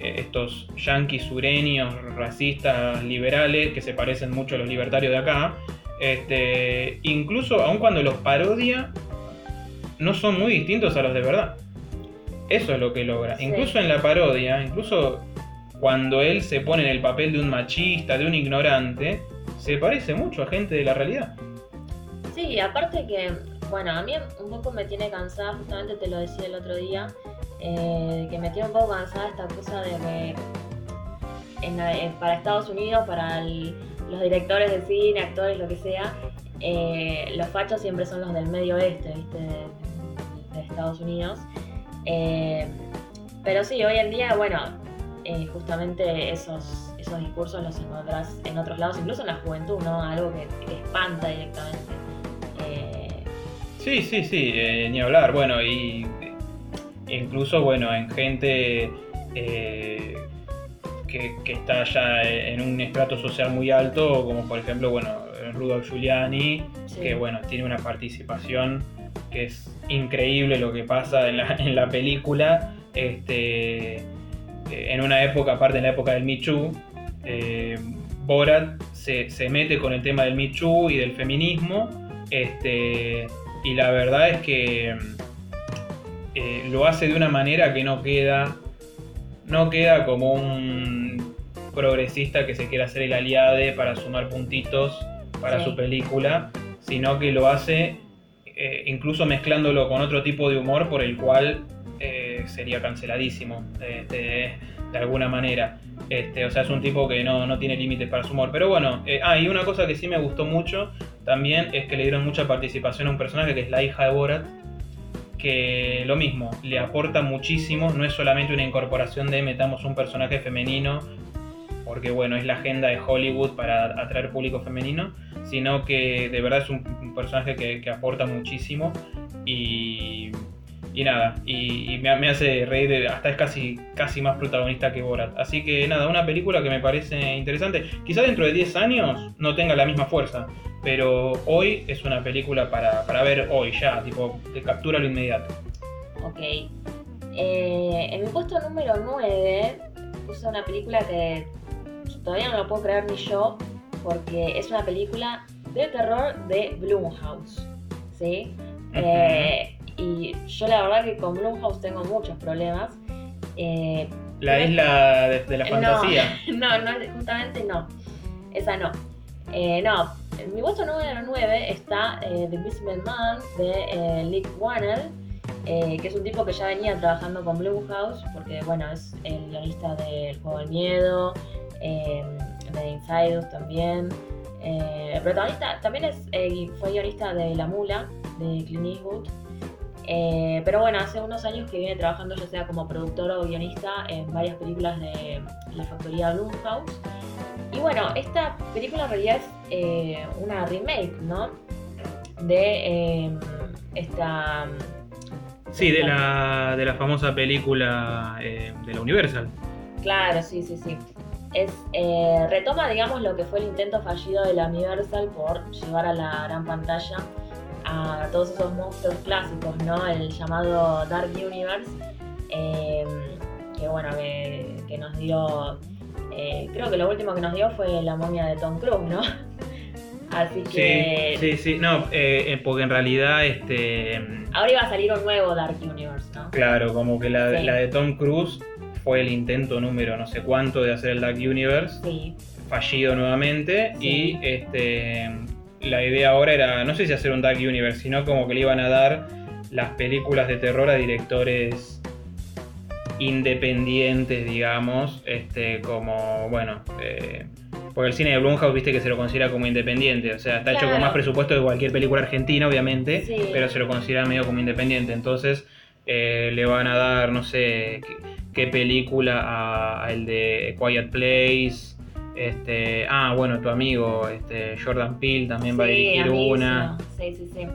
estos yanquis sureños, racistas, liberales, que se parecen mucho a los libertarios de acá. Este, incluso aun cuando los parodia, no son muy distintos a los de verdad. Eso es lo que logra. Sí. Incluso en la parodia, incluso cuando él se pone en el papel de un machista, de un ignorante, se parece mucho a gente de la realidad. Sí, aparte que, bueno, a mí un poco me tiene cansada, justamente te lo decía el otro día, eh, que me tiene un poco cansada esta cosa de que eh, para Estados Unidos, para los directores de cine, actores, lo que sea, eh, los fachos siempre son los del medio oeste, ¿viste? De, Estados Unidos. Pero sí, hoy en día, bueno, justamente esos, esos discursos los encontrás en otros lados, incluso en la juventud, ¿no? Algo que, que espanta directamente. Sí, sí, sí, ni hablar. Bueno, y incluso, bueno, en gente eh, que, que está ya en un estrato social muy alto, como por ejemplo, bueno, Rudolf Giuliani, sí. que bueno, tiene una participación que es increíble lo que pasa en la, en la película. Este, eh, en una época, aparte en la época del Too, eh, Borat se, se mete con el tema del Too y del feminismo. Este, y la verdad es que eh, lo hace de una manera que no queda. No queda como un progresista que se quiera hacer el aliade para sumar puntitos para Sí. su película, sino que lo hace eh, incluso mezclándolo con otro tipo de humor por el cual eh, sería canceladísimo de, de- de alguna manera. Este, o sea, es un tipo que no, no tiene límites para su humor. Pero bueno, eh, ah, y una cosa que sí me gustó mucho también es que le dieron mucha participación a un personaje que es la hija de Borat, que lo mismo, le aporta muchísimo, no es solamente una incorporación de metamos un personaje femenino, porque bueno, es la agenda de Hollywood para atraer público femenino, sino que de verdad es un, personaje que, que aporta muchísimo y, y nada, y, y me, me hace reír, de- hasta es casi, casi más protagonista que Borat. Así que nada, una película que me parece interesante. Quizá dentro de 10 años no tenga la misma fuerza, pero hoy es una película para, para ver hoy ya, tipo, te captura lo inmediato. Ok. Eh, en mi puesto número 9 puse una película que todavía no lo puedo creer ni yo, porque es una película de terror de Blumhouse. ¿Sí? Eh, y yo la verdad que con Blumhouse tengo muchos problemas. Eh, La isla de, de la no, fantasía. No, no, justamente no. Esa no. Eh, no, en mi puesto número 9 está eh, The Invisible Man de eh, Nick Warner, eh, que es un tipo que ya venía trabajando con Blumhouse, porque bueno, es el guionista del Juego del Miedo, de Inside Us también. El protagonista también es, fue guionista de La Mula, de Clint Eastwood. Eh, pero bueno, hace unos años que viene trabajando ya sea como productor o guionista en varias películas de la factoría Blumhouse. Y bueno, esta película en realidad es eh, una remake, ¿no? De eh, esta... Sí, de la, de la famosa película de la Universal. Claro, sí, sí, sí. Es, retoma, digamos, lo que fue el intento fallido de la Universal por llevar a la gran pantalla a todos esos monstruos clásicos, ¿no? El llamado Dark Universe, eh, que bueno, que, que nos dio, eh, creo que lo último que nos dio fue la momia de Tom Cruise, ¿no? Así Sí, que sí, sí. No, eh, eh, porque en realidad, este, ahora iba a salir un nuevo Dark Universe, ¿no? claro, como que la, Sí. la de Tom Cruise fue el intento número no sé cuánto de hacer el Dark Universe, Sí, fallido nuevamente, Sí. y este, la idea ahora era, no sé si hacer un Dark Universe, sino como que le iban a dar las películas de terror a directores independientes, digamos, este, como, bueno, eh, porque el cine de Blumhouse, viste que se lo considera como independiente, o sea, está hecho con más presupuesto que cualquier película argentina, obviamente, Sí. pero se lo considera medio como independiente, entonces eh, le van a dar, no sé, qué, qué película a, a el de Quiet Place, este, ah, bueno, tu amigo, este, Jordan Peele también va a dirigir amiguísimo. una. Sí, sí, sí.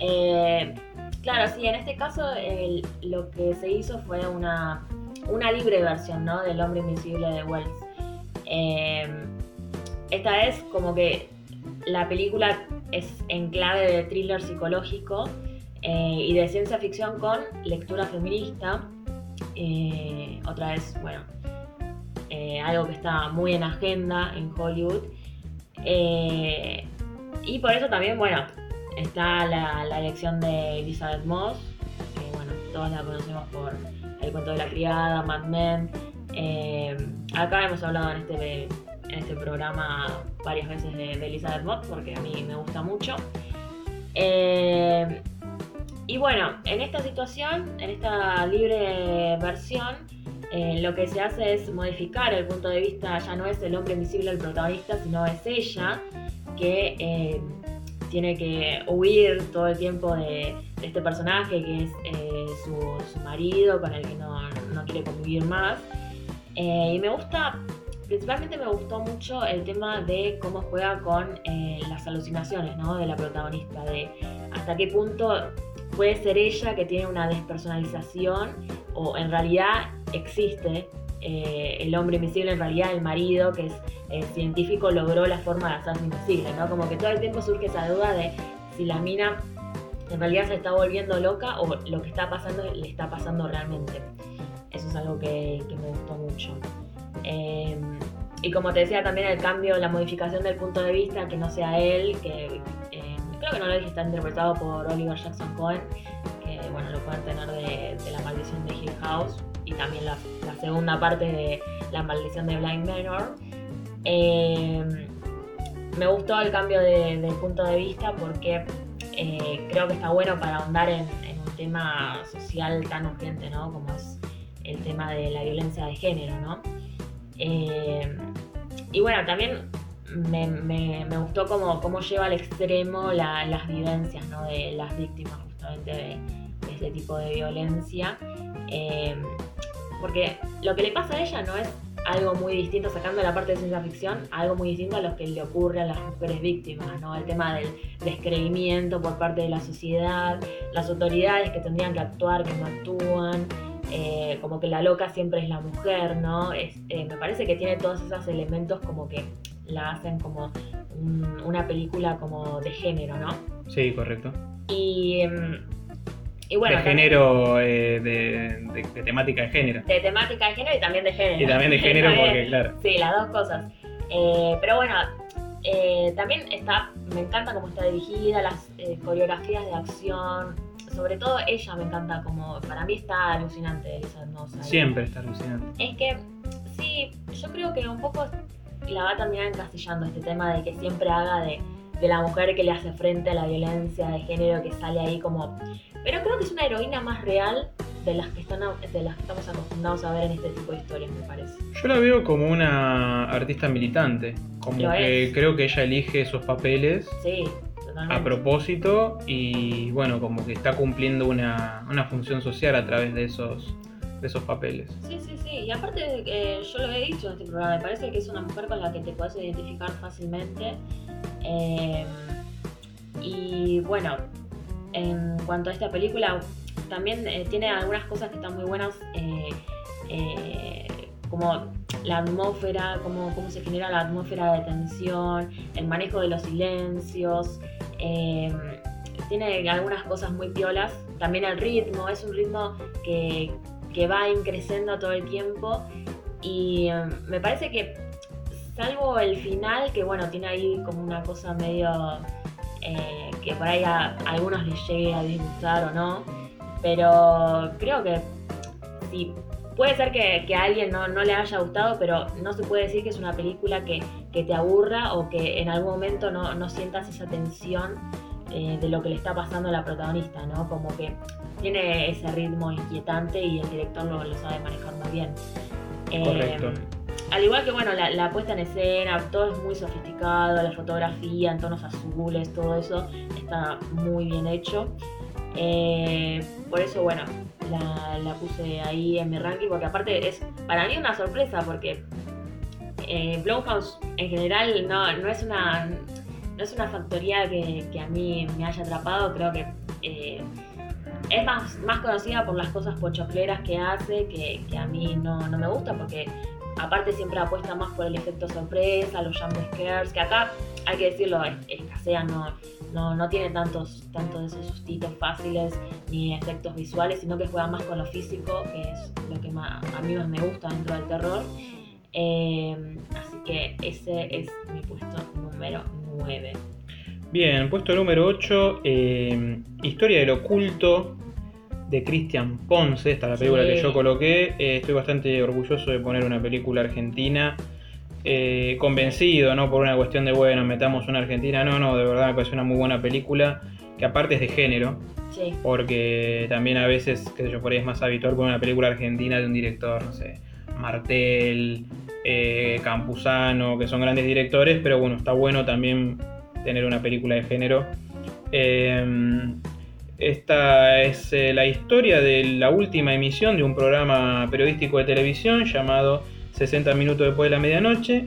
Eh, claro, sí, en este caso el- lo que se hizo fue una, una libre versión, ¿no? Del hombre invisible de Wells. Eh, esta es como que la película es en clave de thriller psicológico. eh, y de ciencia ficción con lectura feminista. Eh, otra vez, bueno, eh, algo que está muy en agenda en Hollywood. y por eso también, bueno, está la, elección de Elizabeth Moss, que bueno, todos la conocemos por El cuento de la criada, Mad Men. acá hemos hablado en este, en este programa varias veces de, Elizabeth Moss porque a mí me gusta mucho. Eh, y bueno, en esta situación, en esta libre versión, eh, lo que se hace es modificar el punto de vista, ya no es el hombre invisible el protagonista, sino es ella que eh, tiene que huir todo el tiempo de, este personaje que es eh, su, marido con el que no, quiere convivir más. y me gusta, principalmente me gustó mucho el tema de cómo juega con las alucinaciones ¿no? de la protagonista, de hasta qué punto puede ser ella que tiene una despersonalización o en realidad existe eh, el hombre invisible, en realidad el marido que es eh, científico logró la forma de hacerse invisible, ¿no? Como que todo el tiempo surge esa duda de si la mina en realidad se está volviendo loca o lo que está pasando le está pasando realmente. Eso es algo que, me gustó mucho. Em, y como te decía también el cambio, la modificación del punto de vista, que no sea él, que creo que no lo dije, está interpretado por Oliver Jackson Cohen, que bueno, lo pueden tener de, La maldición de Hill House y también la, segunda parte de La maldición de Blind Manor. Eh, me gustó el cambio de, punto de vista porque eh, creo que está bueno para ahondar en, un tema social tan urgente, ¿no? Como es el tema de la violencia de género, ¿no? Eh, y bueno, también me, me, gustó cómo, cómo, lleva al extremo las vivencias ¿no? de las víctimas justamente de, este tipo de violencia. Eh, porque lo que le pasa a ella no es algo muy distinto, sacando la parte de ciencia ficción, algo muy distinto a lo que le ocurre a las mujeres víctimas, ¿no? El tema del descreimiento por parte de la sociedad, las autoridades que tendrían que actuar, que no actúan, eh, como que la loca siempre es la mujer, ¿no? Es, eh, me parece que tiene todos esos elementos como que la hacen como una película como de género, ¿no? Sí, correcto. Y, em, y bueno. De género, eh, de, temática de género. De temática de género y también de género. Y también de género porque, claro. Sí, las dos cosas. Eh, pero bueno, eh, también está, me encanta cómo está dirigida, las coreografías de acción, sobre todo ella me encanta como, para mí está alucinante esa hermosa. Siempre está alucinante. Es que, sí, yo creo que un poco la va a terminar encastillando este tema de que siempre haga de, la mujer que le hace frente a la violencia de género que sale ahí como... Pero creo que es una heroína más real de las que están de las que estamos acostumbrados a ver en este tipo de historias, me parece. Yo la veo como una artista militante, como que creo que ella elige esos papeles. A propósito y bueno, como que está cumpliendo una, una función social a través de esos, de esos papeles. Sí, sí, sí. Y aparte, eh, yo lo he dicho en este programa, me parece que es una mujer con la que te puedes identificar fácilmente. Eh, y bueno, en cuanto a esta película, también eh, tiene algunas cosas que están muy buenas, como la atmósfera, cómo, cómo se genera la atmósfera de tensión, el manejo de los silencios. tiene algunas cosas muy piolas. También el ritmo, es un ritmo que, que va increciendo todo el tiempo y em, me parece que salvo el final que bueno tiene ahí como una cosa medio eh, que por ahí a, algunos les llegue a disgustar o no pero creo que sí puede ser que, a alguien no, le haya gustado pero no se puede decir que es una película que, te aburra o que en algún momento no, no sientas esa tensión eh, de lo que le está pasando a la protagonista, ¿no? Como que tiene ese ritmo inquietante y el director lo, sabe manejar muy bien. Correcto. Eh, al igual que, bueno, la, puesta en escena, todo es muy sofisticado, la fotografía en tonos azules, todo eso está muy bien hecho. Eh, por eso, bueno, la, puse ahí en mi ranking, porque aparte es para mí una sorpresa, porque eh, Blumhouse en general no, no es una no es una factoría que, a mí me haya atrapado, creo que eh, es más, más conocida por las cosas pochocleras que hace, que, a mí no, me gusta, porque aparte siempre apuesta más por el efecto sorpresa, los jump scares, que acá, hay que decirlo, escasean, no, no, no tiene tantos, tantos de esos sustitos fáciles ni efectos visuales, sino que juega más con lo físico, que es lo que más, a mí más me gusta dentro del terror. Eh, así que ese es mi puesto número 9. Bien, puesto número 8, eh, Historia del Oculto de Cristian Ponce, esta es la película Sí. que yo coloqué. Eh, estoy bastante orgulloso de poner una película argentina. Eh, convencido, no por una cuestión de, bueno, metamos una argentina, no, no, de verdad me parece una muy buena película, que aparte es de género, Sí, porque también a veces, qué sé yo, por ahí es más habitual poner una película argentina de un director, no sé, Martel, eh, Campuzano, que son grandes directores, pero bueno, está bueno también tener una película de género. Eh, esta es eh, la historia de la última emisión de un programa periodístico de televisión llamado 60 minutos después de la medianoche,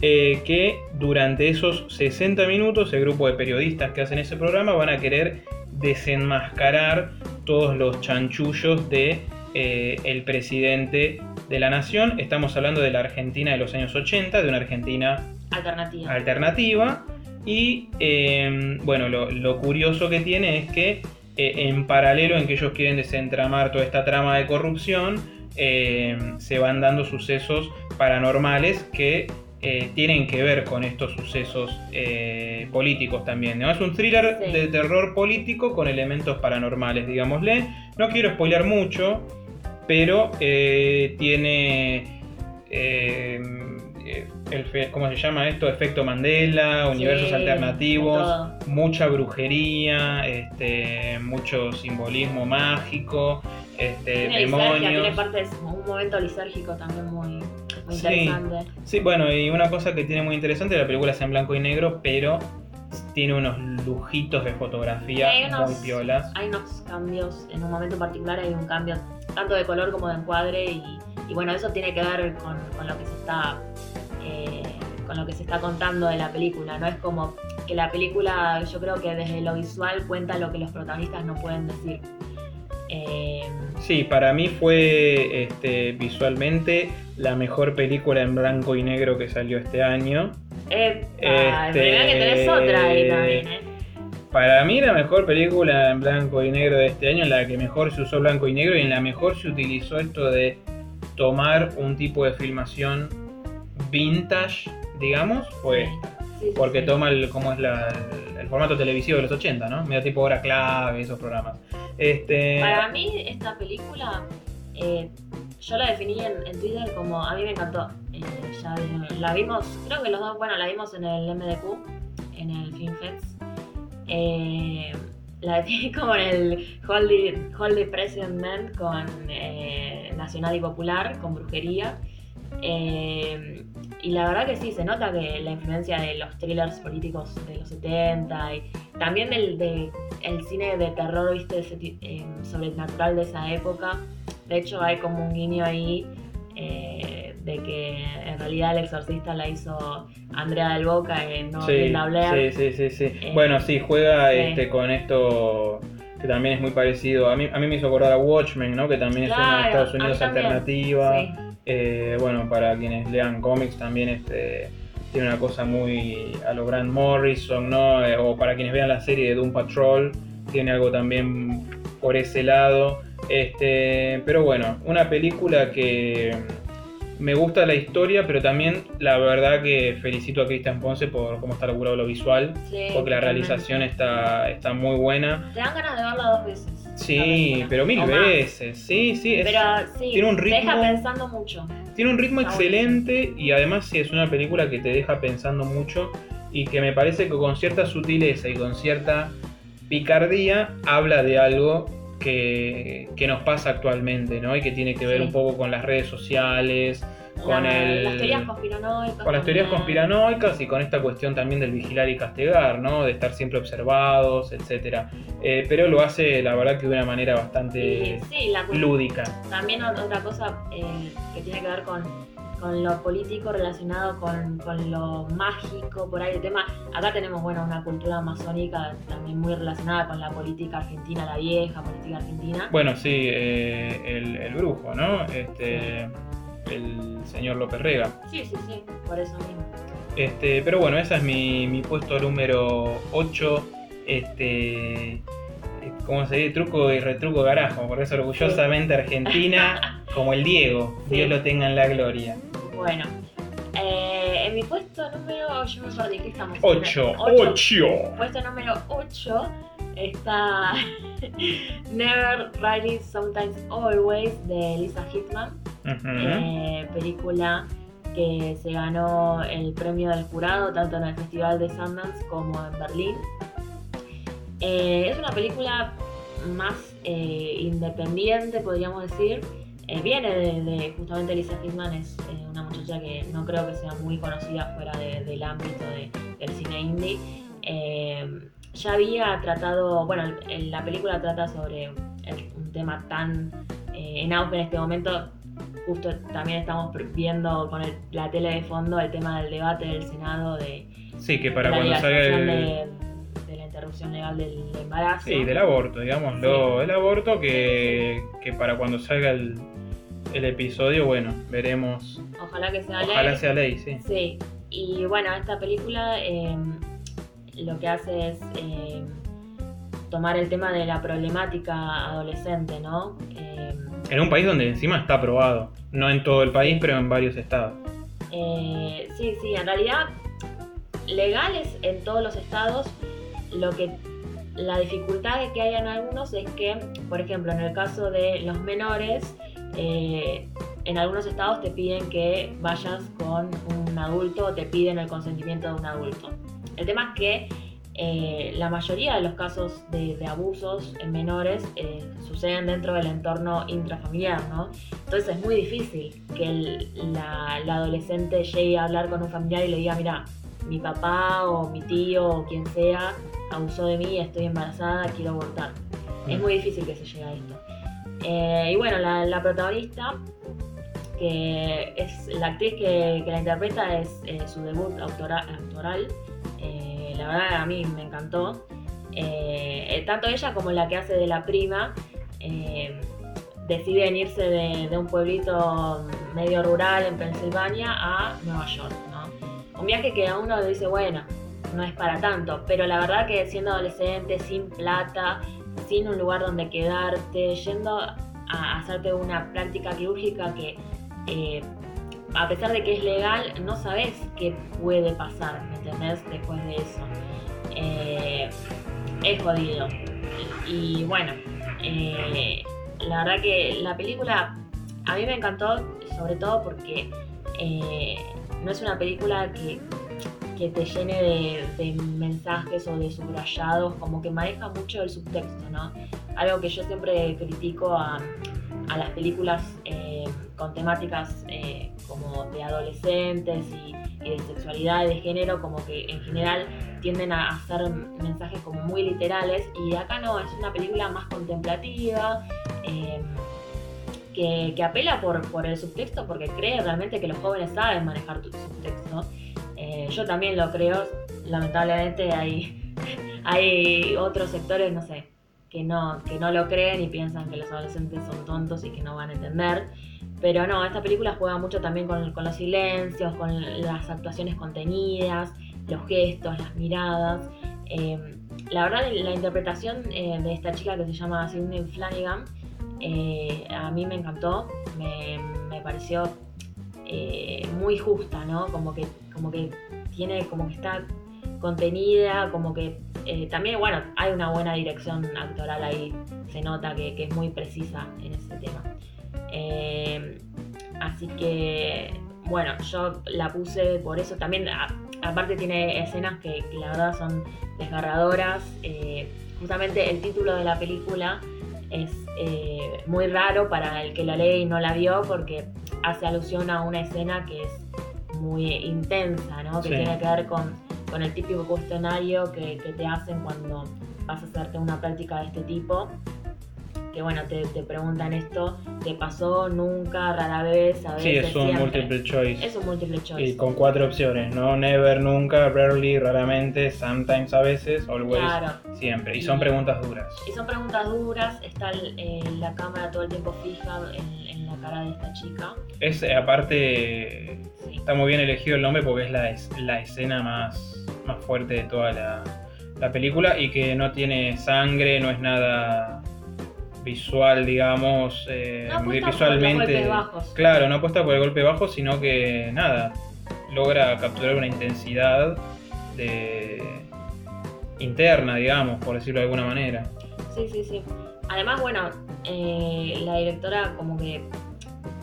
eh, que durante esos 60 minutos el grupo de periodistas que hacen ese programa van a querer desenmascarar todos los chanchullos de eh, el presidente de la nación. Estamos hablando de la Argentina de los años 80, de una Argentina alternativa. alternativa. Y eh, bueno, lo, lo curioso que tiene es que eh, en paralelo en que ellos quieren desentramar toda esta trama de corrupción, eh, se van dando sucesos paranormales que eh, tienen que ver con estos sucesos eh, políticos también. ¿no? Es un thriller Sí. de terror político con elementos paranormales, digámosle. No quiero spoilear mucho, pero tiene... eh, el fe- ¿Cómo se llama esto? Efecto Mandela, universos Sí, alternativos, mucha brujería, este, mucho simbolismo mágico, este, Tiene tiene demonios. partes, un momento lisérgico también muy, muy Sí. interesante. Sí, bueno, y una cosa que tiene muy interesante, la película es en blanco y negro, pero tiene unos lujitos de fotografía Sí, hay unos- muy piolas. Hay unos cambios, en un momento particular hay un cambio tanto de color como de encuadre y, y bueno, eso tiene que ver con, con lo que se está eh, con lo que se está contando de la película. No es como que la película, yo creo que desde lo visual cuenta lo que los protagonistas no pueden decir. Eh, Sí, para mí fue este, visualmente la mejor película en blanco y negro que salió este año. Eh, Este- que tenés otra ahí también, ¿eh? Para mí la mejor película en blanco y negro de este año, en la que mejor se usó blanco y negro y en la mejor se utilizó esto de tomar un tipo de filmación vintage, digamos, fue esta. Sí, sí, Porque sí. toma el, como es la- el, el formato televisivo de los 80, ¿no? Medio tipo hora clave, esos programas. Este, Para mí, esta película, eh, yo la definí en, Twitter como a mí me encantó. Eh, la vimos, creo que los dos, bueno, la vimos en el MDQ, en el Film Fest. Eh, la definí como en el Hold the President Man con eh, Nacional y Popular, con brujería. Eh, y la verdad que sí, se nota que la influencia de los thrillers políticos de los 70 y también del, de el cine de terror, viste, ese eh, sobrenatural de esa época. De hecho, hay como un guiño ahí eh, de que en realidad el exorcista la hizo Andrea del Boca en No sí, Linda Blair. sí, sí, sí, sí. Eh, bueno, sí, juega. Este, con esto que también es muy parecido. A mí, a mí me hizo acordar a Watchmen, ¿no? Que también es una de Estados Unidos alternativa. Sí. Eh, bueno, para quienes lean cómics también este, tiene una cosa muy a lo Grant Morrison, ¿no? Eh, o para quienes vean la serie de Doom Patrol, tiene algo también por ese lado. Este, pero bueno, una película que me gusta la historia, pero también la verdad que felicito a Cristian Ponce por cómo está logrado lo visual, Sí, porque la realización está, está muy buena. Te dan ganas de verla dos veces. Sí, pero mil veces, sí, sí. es- Pero sí, tiene un te deja ritmo- pensando mucho. tiene un ritmo Está excelente y además sí es una película que te deja pensando mucho y que me parece que con cierta sutileza y con cierta picardía habla de algo que, que nos pasa actualmente, ¿no? Y que tiene que ver Sí. un poco con las redes sociales, con el... Las teorías conspiranoicas. con las teorías conspiranoicas y con esta cuestión también del vigilar y castigar, ¿no? De estar siempre observados, etcétera. Eh, pero lo hace, la verdad, que de una manera bastante sí, la lúdica. También ot- otra cosa eh, que tiene que ver con, con lo político relacionado con, con lo mágico, por ahí el tema. Acá tenemos, bueno, una cultura amazónica también muy relacionada con la política argentina, la vieja política argentina. Bueno, sí, eh, el, el brujo, ¿no? Este, el señor López Rega. Sí, sí, sí, por eso mismo. Este, pero bueno, esa es mi, mi puesto número 8 este ¿cómo se dice? Truco y retruco carajo, por eso orgullosamente Argentina como el Diego, Sí. Dios lo tenga en la gloria. Bueno, eh, en mi puesto número, yo me perdí, ¿qué estamos? 8, Ocho. 8. Puesto número 8 está Never, Rarely, Sometimes, Always de Lisa Hitman, eh, película que se ganó el premio del jurado tanto en el Festival de Sundance como en Berlín. Eh, es una película más eh, independiente, podríamos decir. Eh, viene de, de- justamente Lisa Hitman, es eh, una muchacha que no creo que sea muy conocida fuera de- del ámbito de- del cine indie. Eh, ya había tratado, bueno, el- la película trata sobre el- un tema tan en auge en este momento. Justo también estamos viendo con el- la tele de fondo el tema del debate del Senado de, Sí, que para la cuando salga el... de, de la interrupción legal del embarazo. Sí, del aborto, digámoslo. El aborto que, que para cuando salga el, el episodio, bueno, veremos. Ojalá que sea Ojalá ley. sea ley, sí. Sí, y bueno, esta película eh, lo que hace es eh, tomar el tema de la problemática adolescente, ¿no? Eh, En un país donde encima está aprobado. No en todo el país, pero en varios estados. eh, sí, sí, en realidad legales en todos los estados, lo que la dificultad que hay en algunos es que, por ejemplo, en el caso de los menores, eh, en algunos estados te piden que vayas con un adulto o te piden el consentimiento de un adulto. El tema es que eh, la mayoría de los casos de, de abusos en menores eh, suceden dentro del entorno intrafamiliar, ¿no? Entonces es muy difícil que el- la, la adolescente llegue a hablar con un familiar y le diga, mira, mi papá o mi tío o quien sea abusó de mí, estoy embarazada, quiero abortar. Es muy difícil que se llegue a esto. Eh, y bueno, la, protagonista, que es la actriz que, que la interpreta, es su debut autora- actoral. Eh, la verdad a mí me encantó. Eh, tanto ella como la que hace de la prima deciden irse de, de un pueblito medio rural en Pensilvania a Nueva York. ¿no? Un viaje que a uno dice, bueno, no es para tanto, pero la verdad que siendo adolescente, sin plata, sin un lugar donde quedarte, yendo a hacerte una práctica quirúrgica que eh, a pesar de que es legal, no sabes qué puede pasar, ¿me entendés? Después de eso. Eh, es jodido. Y bueno, eh, la verdad que la película a mí me encantó, sobre todo porque eh, no es una película que, que te llene de, mensajes o de subrayados, como que maneja mucho el subtexto, ¿no? Algo que yo siempre critico a, las películas eh, con temáticas eh, como de adolescentes y, de sexualidad y de género, como que en general tienden a hacer mensajes como muy literales y acá no, es una película más contemplativa. eh, que, que apela por, por el subtexto porque cree realmente que los jóvenes saben manejar tu subtexto. Eh, yo también lo creo, lamentablemente hay, hay otros sectores, no sé, que no, que no lo creen y piensan que los adolescentes son tontos y que no van a entender. Pero no, esta película juega mucho también con, los silencios, con las actuaciones contenidas, los gestos, las miradas. Eh, la verdad, la interpretación eh, de esta chica que se llama Sidney Flanagan, a mí me encantó, me, me pareció muy justa, ¿no? Como que, como que tiene, como que está contenida, como que eh, también, bueno, hay una buena dirección actoral ahí, se nota que, es muy precisa en ese tema. Eh, así que, bueno, yo la puse por eso también, aparte tiene escenas que, la verdad son desgarradoras, eh, justamente el título de la película es muy raro para el que la lee y no la vio porque hace alusión a una escena que es muy intensa, ¿no? Que Sí. tiene que ver con, con el típico cuestionario que, que te hacen cuando vas a hacerte una práctica de este tipo. Que bueno, te, te preguntan esto, ¿te pasó nunca, rara vez, a veces, Sí, es un siempre? multiple choice. Es un multiple choice. Y con cuatro opciones, ¿no? Never, nunca, rarely, raramente, sometimes, a veces, always, Claro. siempre. Y son Y- preguntas duras. Y son preguntas duras, está el- eh, la cámara todo el tiempo fija en la cara de esta chica. Es, aparte, Sí. está muy bien elegido el nombre porque es la, es- la escena más, más fuerte de toda la, la película y que no tiene sangre, no es nada visual, digamos, eh, No por visualmente. bajos. Claro, no apuesta por el golpe bajo, sino que nada, logra capturar una intensidad de interna, digamos, por decirlo de alguna manera. Sí, sí, sí. Además, bueno, eh, la directora como que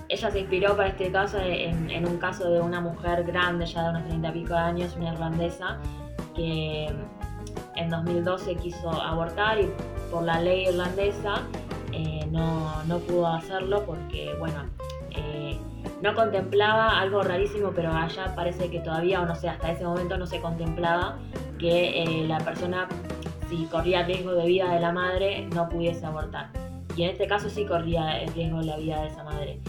ella se inspiró para este caso en, en un caso de una mujer grande, ya de unos 30 y pico de años, una irlandesa, que en 2012 quiso abortar y por la ley irlandesa eh, no, no pudo hacerlo porque, bueno, eh, no contemplaba algo rarísimo, pero allá parece que todavía, o no sé, hasta ese momento no se contemplaba que eh, la persona, si corría riesgo de vida de la madre, no pudiese abortar. Y en este caso sí corría el riesgo de la vida de esa madre.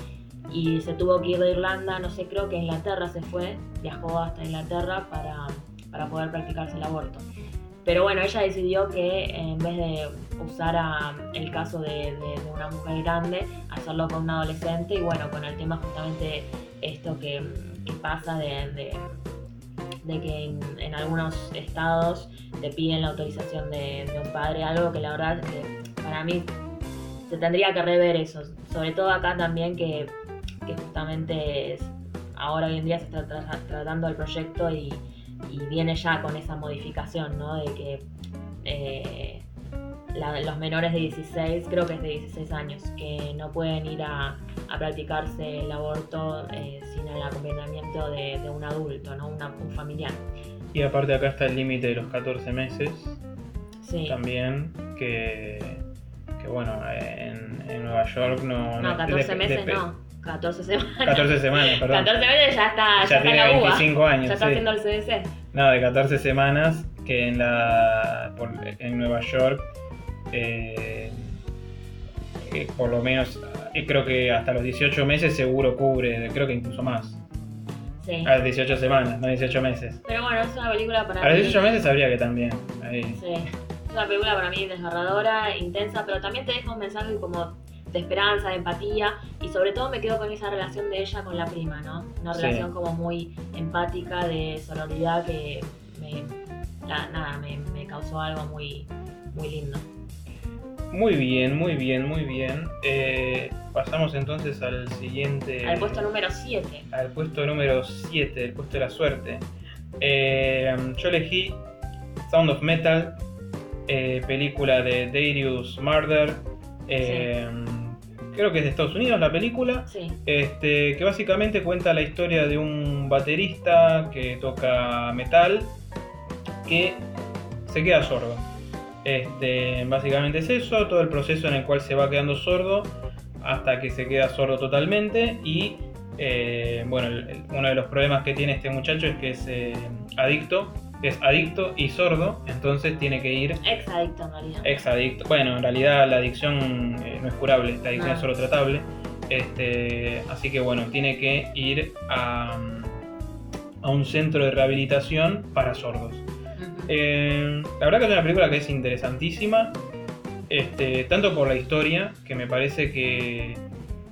Y se tuvo que ir de Irlanda, no sé, creo que a Inglaterra se fue, viajó hasta Inglaterra para, para poder practicarse el aborto. Pero bueno, ella decidió que en vez de usar a- el caso de, de- de una mujer grande, hacerlo con un adolescente y bueno, con el tema justamente esto que, que pasa de, de- que en, en algunos estados te piden la autorización de un padre, algo que la verdad que para mí se tendría que rever eso, sobre todo acá también que, que justamente es- ahora hoy en día se está tra- tratando el proyecto y, y viene ya con esa modificación, ¿no? De que eh, la- los menores de 16, creo que es de 16 años, que no pueden ir a, a practicarse el aborto eh, sin el acompañamiento de, de un adulto, ¿no? Una- un familiar. Y aparte acá está el límite de los 14 meses Sí. también, que, que bueno, en, en Nueva York no... No, 14 dep- meses dep- no, 14 semanas. 14 semanas, perdón. 14 meses ya está, ya, ya está tiene la uva. 25 años, Ya está sí. haciendo el CDC. No, de 14 semanas que en la por- en Nueva York eh, eh, por lo menos eh, creo que hasta los 18 meses seguro cubre, creo que incluso más. Sí. A las 18 semanas, no 18 meses. Pero bueno, es una película para A los mí. 18 meses sabría que también. ahí. Sí. Es una película para mí desgarradora, intensa, pero también te deja un mensaje como de esperanza, de empatía y sobre todo me quedo con esa relación de ella con la prima, ¿no? Una Sí. relación como muy empática, de sororidad que me, la- nada, me, me causó algo muy, muy lindo. Muy bien, muy bien, muy bien. Eh, pasamos entonces al siguiente. Al puesto número 7. al puesto número 7, el puesto de la suerte. Eh, yo elegí Sound of Metal, eh, película de Darius Murder. Creo que es de Estados Unidos la película. Sí, Este, que básicamente cuenta la historia de un baterista que toca metal que se queda sordo. Este, básicamente es eso, todo el proceso en el cual se va quedando sordo hasta que se queda sordo totalmente y eh, bueno, el- el- uno de los problemas que tiene este muchacho es que es eh, adicto, es adicto y sordo, entonces tiene que ir ex adicto en realidad. ex adicto. Bueno, en realidad la adicción eh, no es curable, la adicción No. es solo tratable. Este, así que bueno, tiene que ir a, a un centro de rehabilitación para sordos. Eh, la verdad que es una película que es interesantísima, este, tanto por la historia, que me parece que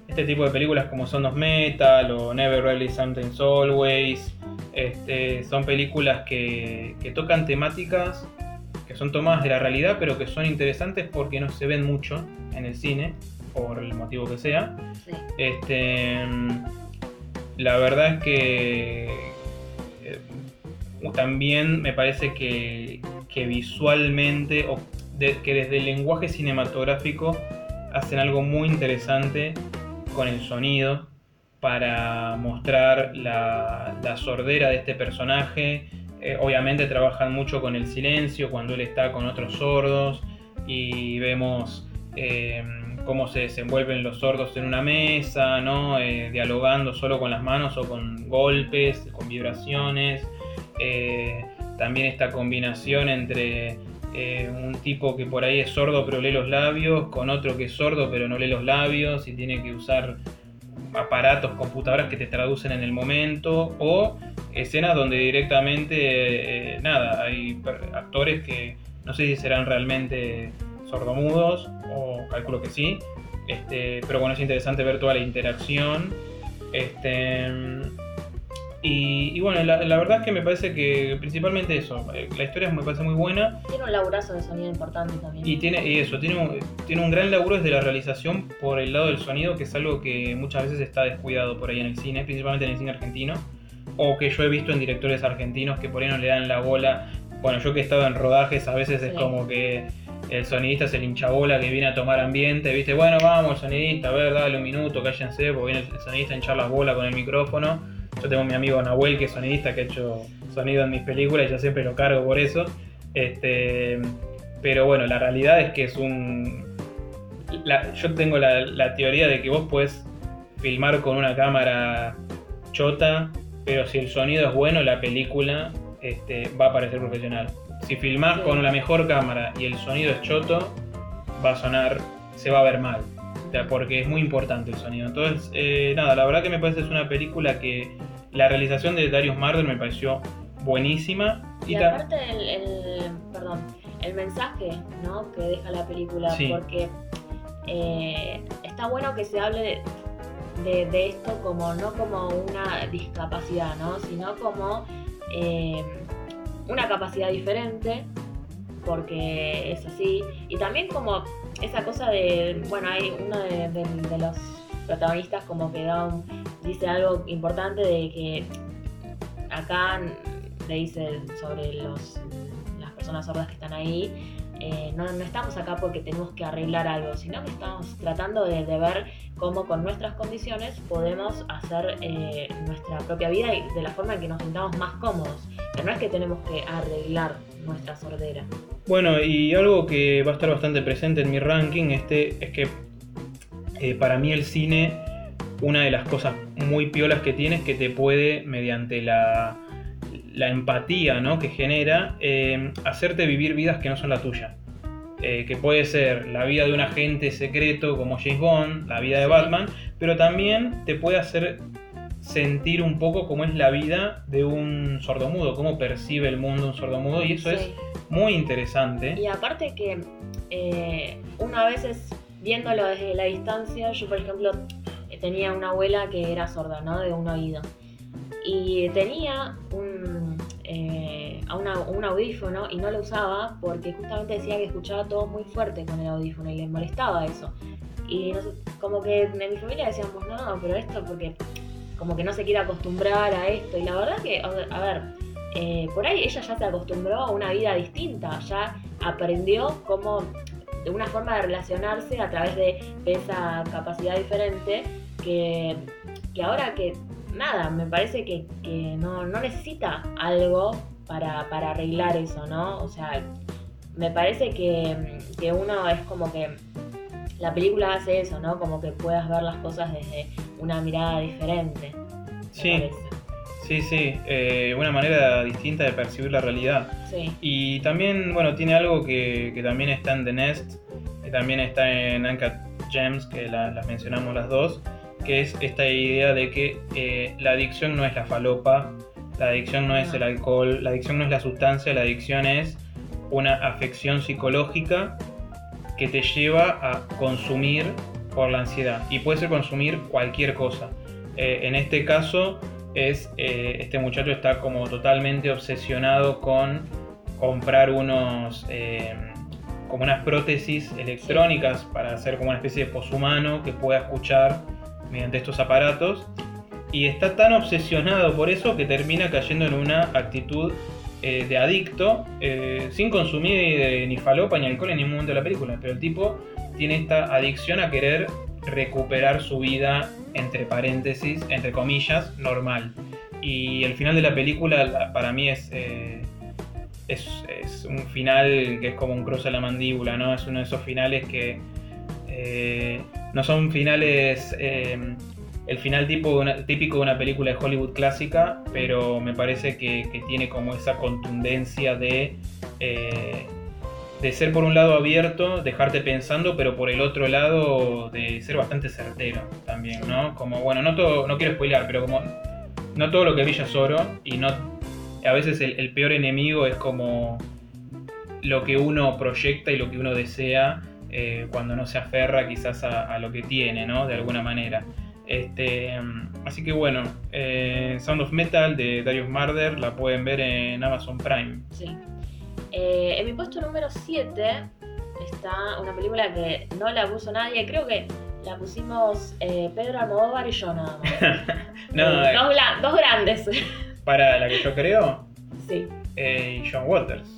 este tipo de películas como Son of Metal o Never Really Something's Always, este, son películas que, que tocan temáticas que son tomadas de la realidad, pero que son interesantes porque no se ven mucho en el cine, por el motivo que sea. Sí. Este, la verdad es que eh, también me parece que, que visualmente, o de- que desde el lenguaje cinematográfico hacen algo muy interesante con el sonido para mostrar la, sordera de este personaje. Eh, obviamente trabajan mucho con el silencio cuando él está con otros sordos y vemos eh, cómo se desenvuelven los sordos en una mesa, ¿no? Eh, dialogando solo con las manos o con golpes, con vibraciones. También esta combinación entre un tipo que por ahí es sordo pero lee los labios, con otro que es sordo pero no lee los labios y tiene que usar aparatos, computadoras que te traducen en el momento, o escenas donde directamente, eh, nada, hay actores que no sé si serán realmente sordomudos, o calculo que sí, este, pero bueno, es interesante ver toda la interacción. Este, Y, bueno, la, verdad es que me parece que principalmente eso, eh, la historia me parece muy buena. Tiene un laburazo de sonido importante también. Y tiene y eso, tiene un, tiene un gran laburo desde la realización por el lado del sonido, que es algo que muchas veces está descuidado por ahí en el cine, principalmente en el cine argentino, o que yo he visto en directores argentinos que por ahí no le dan la bola. Bueno, yo que he estado en rodajes, a veces es como que el sonidista es el hinchabola que viene a tomar ambiente, ¿viste? Bueno, vamos, sonidista, a ver, dale un minuto, cállense, porque viene el sonidista a hinchar las bolas con el micrófono yo tengo mi amigo Nahuel, que es sonidista, que ha hecho sonido en mis películas y yo siempre lo cargo por eso. Este, pero bueno, la realidad es que es un... yo tengo la, teoría de que vos puedes filmar con una cámara chota, pero si el sonido es bueno, la película este, va a parecer profesional. Si filmás con la mejor cámara y el sonido es choto, va a sonar, se va a ver mal porque es muy importante el sonido. Entonces, eh, nada, la verdad que me parece que es una película que la realización de Darius Marder me pareció buenísima. Y, aparte el, perdón, el mensaje ¿no? que deja la película, porque eh, está bueno que se hable de, esto como no como una discapacidad, ¿no? sino como eh, una capacidad diferente, porque es así, y también como esa cosa de, bueno, hay uno de, los protagonistas como que da dice algo importante de que acá le dice sobre los, las personas sordas que están ahí, eh, no, no, estamos acá porque tenemos que arreglar algo, sino que estamos tratando de, ver cómo con nuestras condiciones podemos hacer eh, nuestra propia vida y de la forma en que nos sintamos más cómodos. Pero no es que tenemos que arreglar nuestra sordera. Bueno, y algo que va a estar bastante presente en mi ranking este, es que eh, para mí el cine, una de las cosas muy piolas que tiene es que te puede, mediante la, la empatía ¿no? que genera, eh, hacerte vivir vidas que no son la tuya. Eh, que puede ser la vida de un agente secreto como James Bond, la vida de Batman, pero también te puede hacer sentir un poco cómo es la vida de un sordomudo, cómo percibe el mundo un sordomudo, y eso es muy interesante. Y aparte que eh, uno a veces viéndolo desde la distancia, yo por ejemplo tenía una abuela que era sorda, ¿no? De un oído. Y tenía un, eh, un audífono y no lo usaba porque justamente decía que escuchaba todo muy fuerte con el audífono y le molestaba eso. Y como que en mi familia decíamos, no, pero esto porque como que no se quiere acostumbrar a esto. Y la verdad que, a ver, eh, por ahí ella ya se acostumbró a una vida distinta, ya aprendió cómo, de una forma de relacionarse a través de, esa capacidad diferente, que, ahora que, nada, me parece que, no, necesita algo para, arreglar eso, ¿no? O sea, me parece que, que uno es como que la película hace eso, ¿no? Como que puedas ver las cosas desde una mirada diferente. Sí, sí, sí, eh, una manera distinta de percibir la realidad. Sí. Y también, bueno, tiene algo que, también está en The Nest, que también está en Uncut Gems, que las mencionamos las dos, que es esta idea de que eh, la adicción no es la falopa, la adicción no es el alcohol, la adicción no es la sustancia, la adicción es una afección psicológica que te lleva a consumir por la ansiedad. Y puede ser consumir cualquier cosa. Eh, en este caso, es eh, este muchacho está como totalmente obsesionado con comprar unos eh, como unas prótesis electrónicas para hacer como una especie de poshumano que pueda escuchar mediante estos aparatos y está tan obsesionado por eso que termina cayendo en una actitud de adicto sin consumir ni falopa ni alcohol en ningún momento de la película pero el tipo tiene esta adicción a querer recuperar su vida, entre paréntesis, entre comillas, normal. Y el final de la película para mí es, eh, es, un final que es como un cruce a la mandíbula, ¿no? Es uno de esos finales que eh, no son finales... Eh, el final tipo típico de una película de Hollywood clásica, pero me parece que, tiene como esa contundencia de de ser por un lado abierto, dejarte pensando, pero por el otro lado de ser bastante certero también, ¿no? Como, bueno, no todo, no quiero spoilear, pero como no todo lo que brilla es oro y no a veces el, peor enemigo es como lo que uno proyecta y lo que uno desea eh, cuando no se aferra quizás a, lo que tiene, ¿no? De alguna manera. Este, así que bueno, eh, Sound of Metal de Darius Marder la pueden ver en Amazon Prime. Sí. Eh, en mi puesto número 7 está una película que no la puso nadie, creo que la pusimos eh, Pedro Almodóvar y yo nada más. no, Eh, dos, gla- dos grandes. para la que yo creo, sí. eh, y John Waters.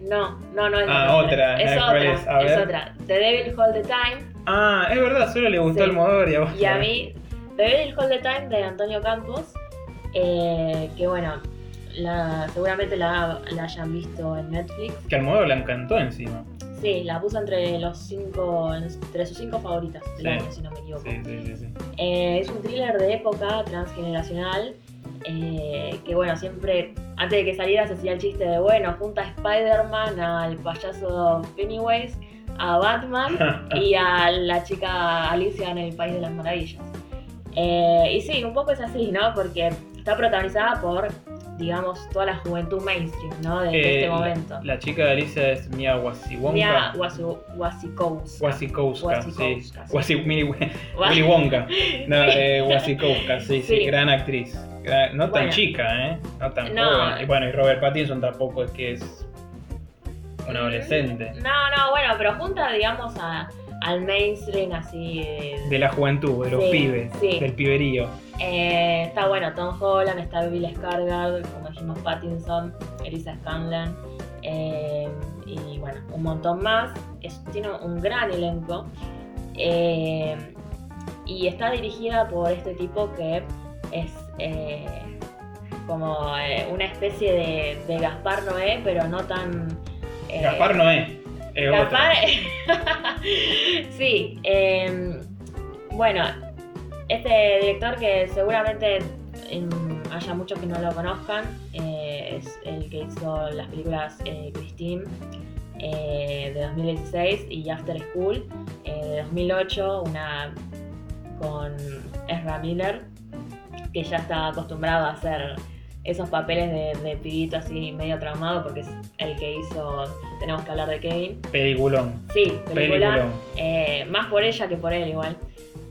No, no, no es Ah, la otra. Es otra, ¿cuál es? Otra. The Devil Hold the Time. Ah, es verdad, solo le gustó Sí. Almodóvar y a vos. Y a mí, The Devil Hold the Time de Antonio Campos. eh, que bueno, la, seguramente la, la hayan visto en Netflix. Que Almodóvar la encantó encima. Sí, la puso entre los cinco, entre sus cinco favoritas del Sí. año, si no me equivoco. Sí, sí, sí. sí. Eh, es un thriller de época transgeneracional eh, que bueno, siempre antes de que saliera se hacía el chiste de bueno, junta a Spider-Man, al payaso Pennywise, a Batman y a la chica Alicia en el País de las Maravillas. Eh, y sí, un poco es así, ¿no? Porque está protagonizada por, digamos, toda la juventud mainstream, ¿no? De, Eh, este momento. La, chica de Alicia es Mia Wasiwonka. Mia Wasu- Wasikowska. Wasikowska, sí. Wasikowska, sí. Wasi- Willy Wonka. No, eh, Wasikowska, sí, sí, Sí. gran actriz. Gran- no tan chica, ¿eh? No tan No. joven. Y bueno, y Robert Pattinson tampoco es que es un adolescente. No, no, bueno, pero junta, digamos, a- al mainstream así. de- De la juventud, de los Sí, pibes, sí. del piberío. Eh, está bueno, Tom Holland, está Bill Skarsgård, como dijimos, Pattinson, Elisa Scanlan, eh, y bueno, un montón más. Es- tiene un gran elenco. eh, y está dirigida por este tipo que es eh, como eh, una especie de, de Gaspar Noé, pero no tan... eh, Gaspar no es. Es. Gaspar. sí. eh, bueno, este director que seguramente em, haya muchos que no lo conozcan, eh, es el que hizo las películas eh, Christine eh, de 2016 y After School de 2008, una con Ezra Miller, que ya está acostumbrado a hacer esos papeles de, de pibito así medio traumado porque es el que hizo Tenemos que hablar de Kevin. Peliculón. Sí. Peliculón. eh, más por ella que por él igual.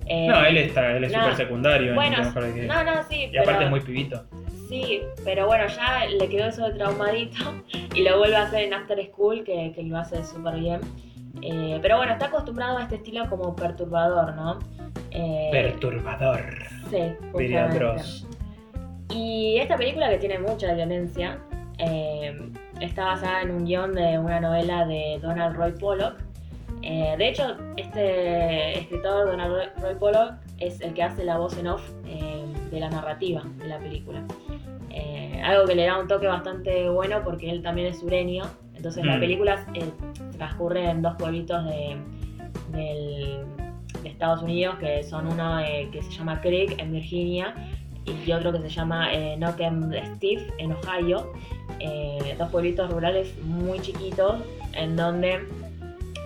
Eh, No, él está, él es no. súper secundario. Bueno, en Mejor que- no, no, sí. Y aparte es muy pibito. Sí, pero bueno, ya le quedó eso de traumadito y lo vuelve a hacer en After School, que, que lo hace súper bien. Eh, pero bueno, está acostumbrado a este estilo como perturbador, ¿no? Perturbador. Sí, Diría justamente. Y esta película que tiene mucha violencia eh, está basada en un guion de una novela de Donald Roy Pollock. Eh, de hecho, este escritor, Donald Roy, Pollock, es el que hace la voz en off eh, de la narrativa de la película. Algo que le da un toque bastante bueno porque él también es sureño. Entonces la Mm. película eh, transcurre en dos pueblitos de, del- de Estados Unidos, que son uno que se llama Creek en Virginia y otro que se llama eh, Knockem Steve en Ohio. Eh, dos pueblitos rurales muy chiquitos en donde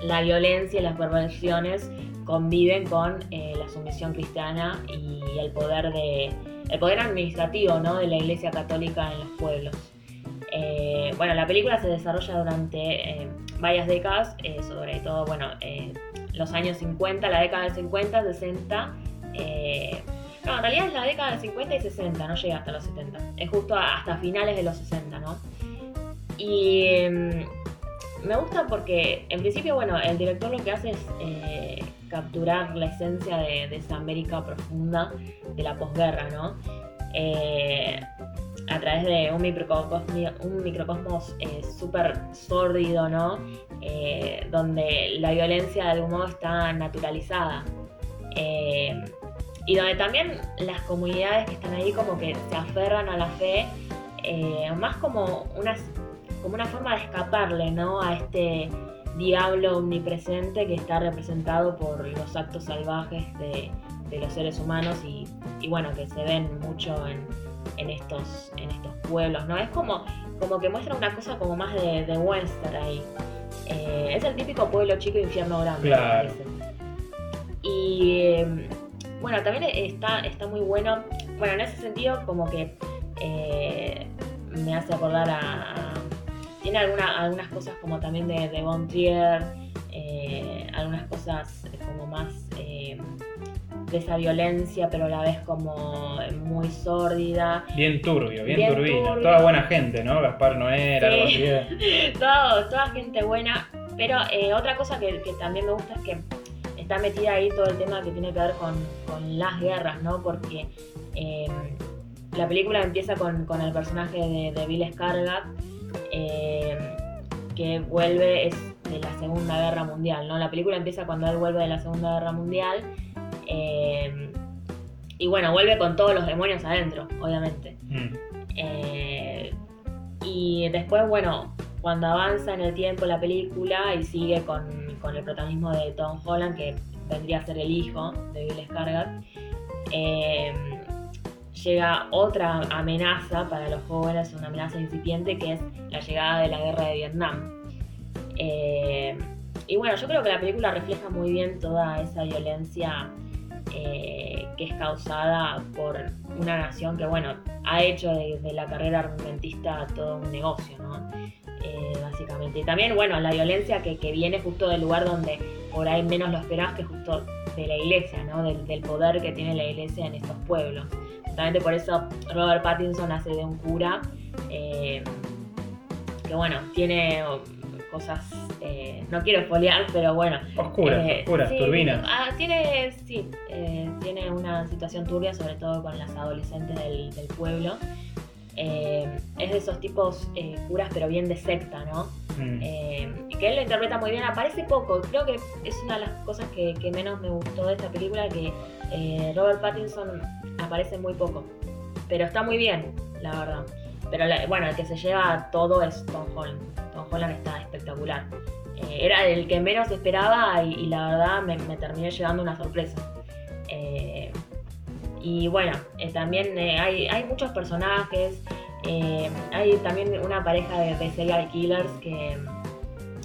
la violencia y las perversiones conviven con eh, la sumisión cristiana y el poder de el poder administrativo ¿no? de la Iglesia Católica en los pueblos. Eh, bueno, la película se desarrolla durante eh, varias décadas, sobre todo, bueno, los años 50, la década del 50, 60. No, en realidad es la década del 50 y 60, no llega hasta los 70. Es justo hasta finales de los 60, ¿no? Y em, me gusta porque, en principio, bueno, el director lo que hace es eh, capturar la esencia de, esa América profunda de la posguerra, ¿no? Eh, a través de un microcosmos, un microcosmos eh, súper sórdido, ¿no? Donde la violencia de algún modo está naturalizada. Y donde también las comunidades que están ahí como que se aferran a la fe, eh, más como una, como una forma de escaparle, ¿no? A este diablo omnipresente que está representado por los actos salvajes de, de los seres humanos y, y bueno, que se ven mucho en, en estos, en estos pueblos, ¿no? Es como, como que muestra una cosa como más de, de Western ahí. Eh, es el típico pueblo chico infierno grande. Claro. Y eh, bueno, también está, está muy bueno. Bueno, en ese sentido, como que eh, me hace acordar a. tiene alguna- algunas cosas como también de, de Von Trier, eh, algunas cosas como más. eh, de esa violencia, pero a la vez como muy sórdida. Bien turbio, bien, Bien turbio. Toda buena gente, ¿no? Gaspar Noé, Sí. así. de- todo, toda gente buena. Pero eh, otra cosa que, que también me gusta es que está metida ahí todo el tema que tiene que ver con, con las guerras, ¿no? Porque eh, la película empieza con, con el personaje de, de Bill Skarsgård, eh, que vuelve, es de la Segunda Guerra Mundial, ¿no? La película empieza cuando él vuelve de la Segunda Guerra Mundial. eh, y bueno, vuelve con todos los demonios adentro, obviamente. Mm. Y después, bueno, cuando avanza en el tiempo la película y sigue con, con el protagonismo de Tom Holland, que vendría a ser el hijo de Bill Skarsgård, eh, llega otra amenaza para los jóvenes, una amenaza incipiente, que es la llegada de la guerra de Vietnam. Eh, y bueno, yo creo que la película refleja muy bien toda esa violencia eh, que es causada por una nación que, bueno, ha hecho de, de la carrera armamentista todo un negocio, ¿no? Eh, básicamente. Y también, bueno, la violencia que, que viene justo del lugar donde por ahí menos lo esperás, que justo de la iglesia, ¿no? Del, del poder que tiene la iglesia en estos pueblos. Justamente por eso Robert Pattinson hace de un cura eh, que, bueno, tiene cosas, eh, no quiero foliar, pero bueno, Oscuras, eh, oscuras, sí, turbinas. ah, tiene, sí, eh, tiene una situación turbia, sobre todo con las adolescentes del, del pueblo. Eh, es de esos tipos eh, curas, pero bien de secta, ¿no? Mm. Eh, que él lo interpreta muy bien. Aparece poco, creo que es una de las cosas que, que menos me gustó de esta película, que Robert Pattinson aparece muy poco. Pero está muy bien, la verdad. Pero la- bueno, el que se lleva todo es Tom Holland. Tom Holland está espectacular. Era el que menos esperaba y, y la verdad me, me terminé llevando una sorpresa. Y bueno, eh, también eh, hay, hay muchos personajes. eh, hay también una pareja de, de serial killers que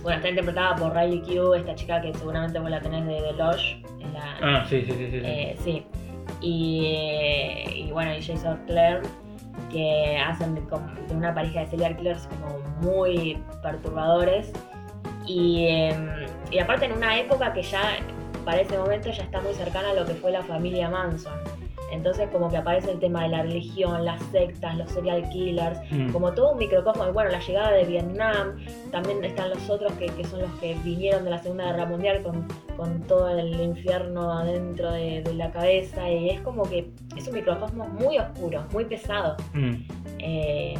bueno, está interpretada por Riley Q, esta chica que seguramente vos la tenés de The Lodge. en la- Ah, sí, sí, sí. sí, sí. sí. Y, y bueno, y Jason Clare, que hacen de, de una pareja de serial killers como muy perturbadores. Y, eh, y aparte en una época que ya, para ese momento, ya está muy cercana a lo que fue la familia Manson. Entonces como que aparece el tema de la religión, las sectas, los serial killers, Mm. como todo un microcosmo. Y bueno, la llegada de Vietnam, también están los otros que, que son los que vinieron de la Segunda Guerra Mundial con, con todo el infierno adentro de, de la cabeza. Y es como que es un microcosmo muy oscuro, muy pesado. Mm. Eh,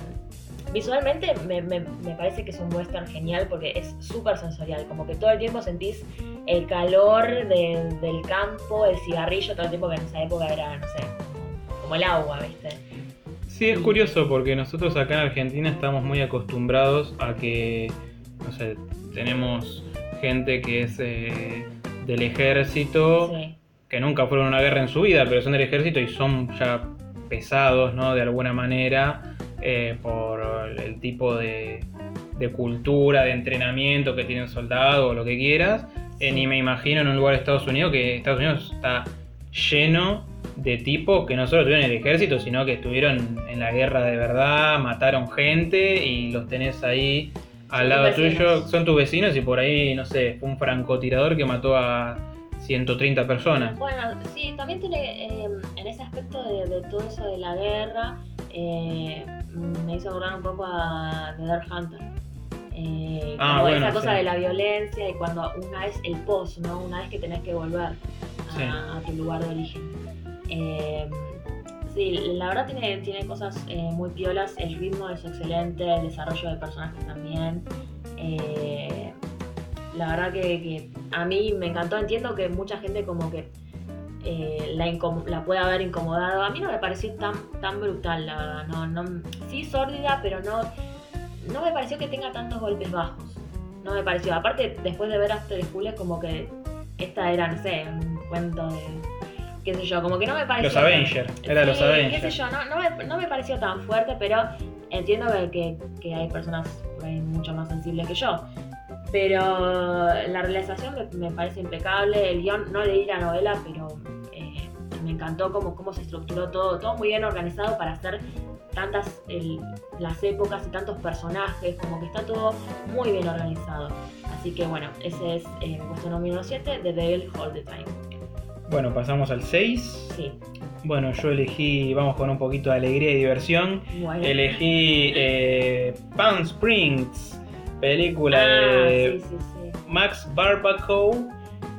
visualmente me, me- me parece que es un western genial porque es súper sensorial. Como que todo el tiempo sentís el calor de- del campo, el cigarrillo, todo el tiempo que en esa época era, no sé, como, el agua, ¿viste? Sí, es curioso porque nosotros acá en Argentina estamos muy acostumbrados a que, no sé, tenemos gente que es eh, del ejército, Sí. que nunca fueron a una guerra en su vida, pero son del ejército y son ya pesados, ¿no? De alguna manera, eh, por el tipo de, de cultura, de entrenamiento que tienen soldados o lo que quieras. Eh, ni me imagino en un lugar de Estados Unidos que Estados Unidos está lleno de tipos que no solo estuvieron en el ejército, sino que estuvieron en la guerra de verdad, mataron gente y los tenés ahí al lado tuyo. Son tus vecinos y por ahí, no sé, fue un francotirador que mató a 130 personas. Bueno, sí, también tiene eh, en ese aspecto de, de todo eso de la guerra, eh, me hizo acordar un poco a The Dark Hunter. Eh, Ah, como bueno, esa cosa sí. de la violencia y cuando una vez el post, ¿no? Una vez que tenés que volver a, Sí. a tu lugar de origen. Eh, sí, la verdad tiene, tiene cosas eh, muy piolas, el ritmo es excelente, el desarrollo de personajes también. Eh, la verdad que, que a mí me encantó, entiendo que mucha gente como que eh, la, la puede haber incomodado. A mí no me pareció tan, tan brutal, la verdad. No, no, sí sórdida, pero no, no me pareció que tenga tantos golpes bajos. No me pareció. Aparte, después de ver After School es como que esta era, no sé, un cuento de... qué sé yo, como que no me pareció... Los Avengers, era los Avengers. qué sé yo, no, no, me, no me pareció tan fuerte, pero entiendo que, que- que hay personas por ahí mucho más sensibles que yo. Pero la realización me, me parece impecable, el guion, no leí la novela, pero eh, me encantó cómo, cómo se estructuró todo, todo muy bien organizado para hacer tantas el- las épocas y tantos personajes, como que está todo muy bien organizado. Así que bueno, ese es eh, puesto número 7, The Devil All the Time. Bueno, pasamos al 6. Sí. Bueno, yo elegí, vamos con un poquito de alegría y diversión. Bueno. Elegí eh, Palm Springs, película Ah, de sí, sí, sí. Max Barbacoa.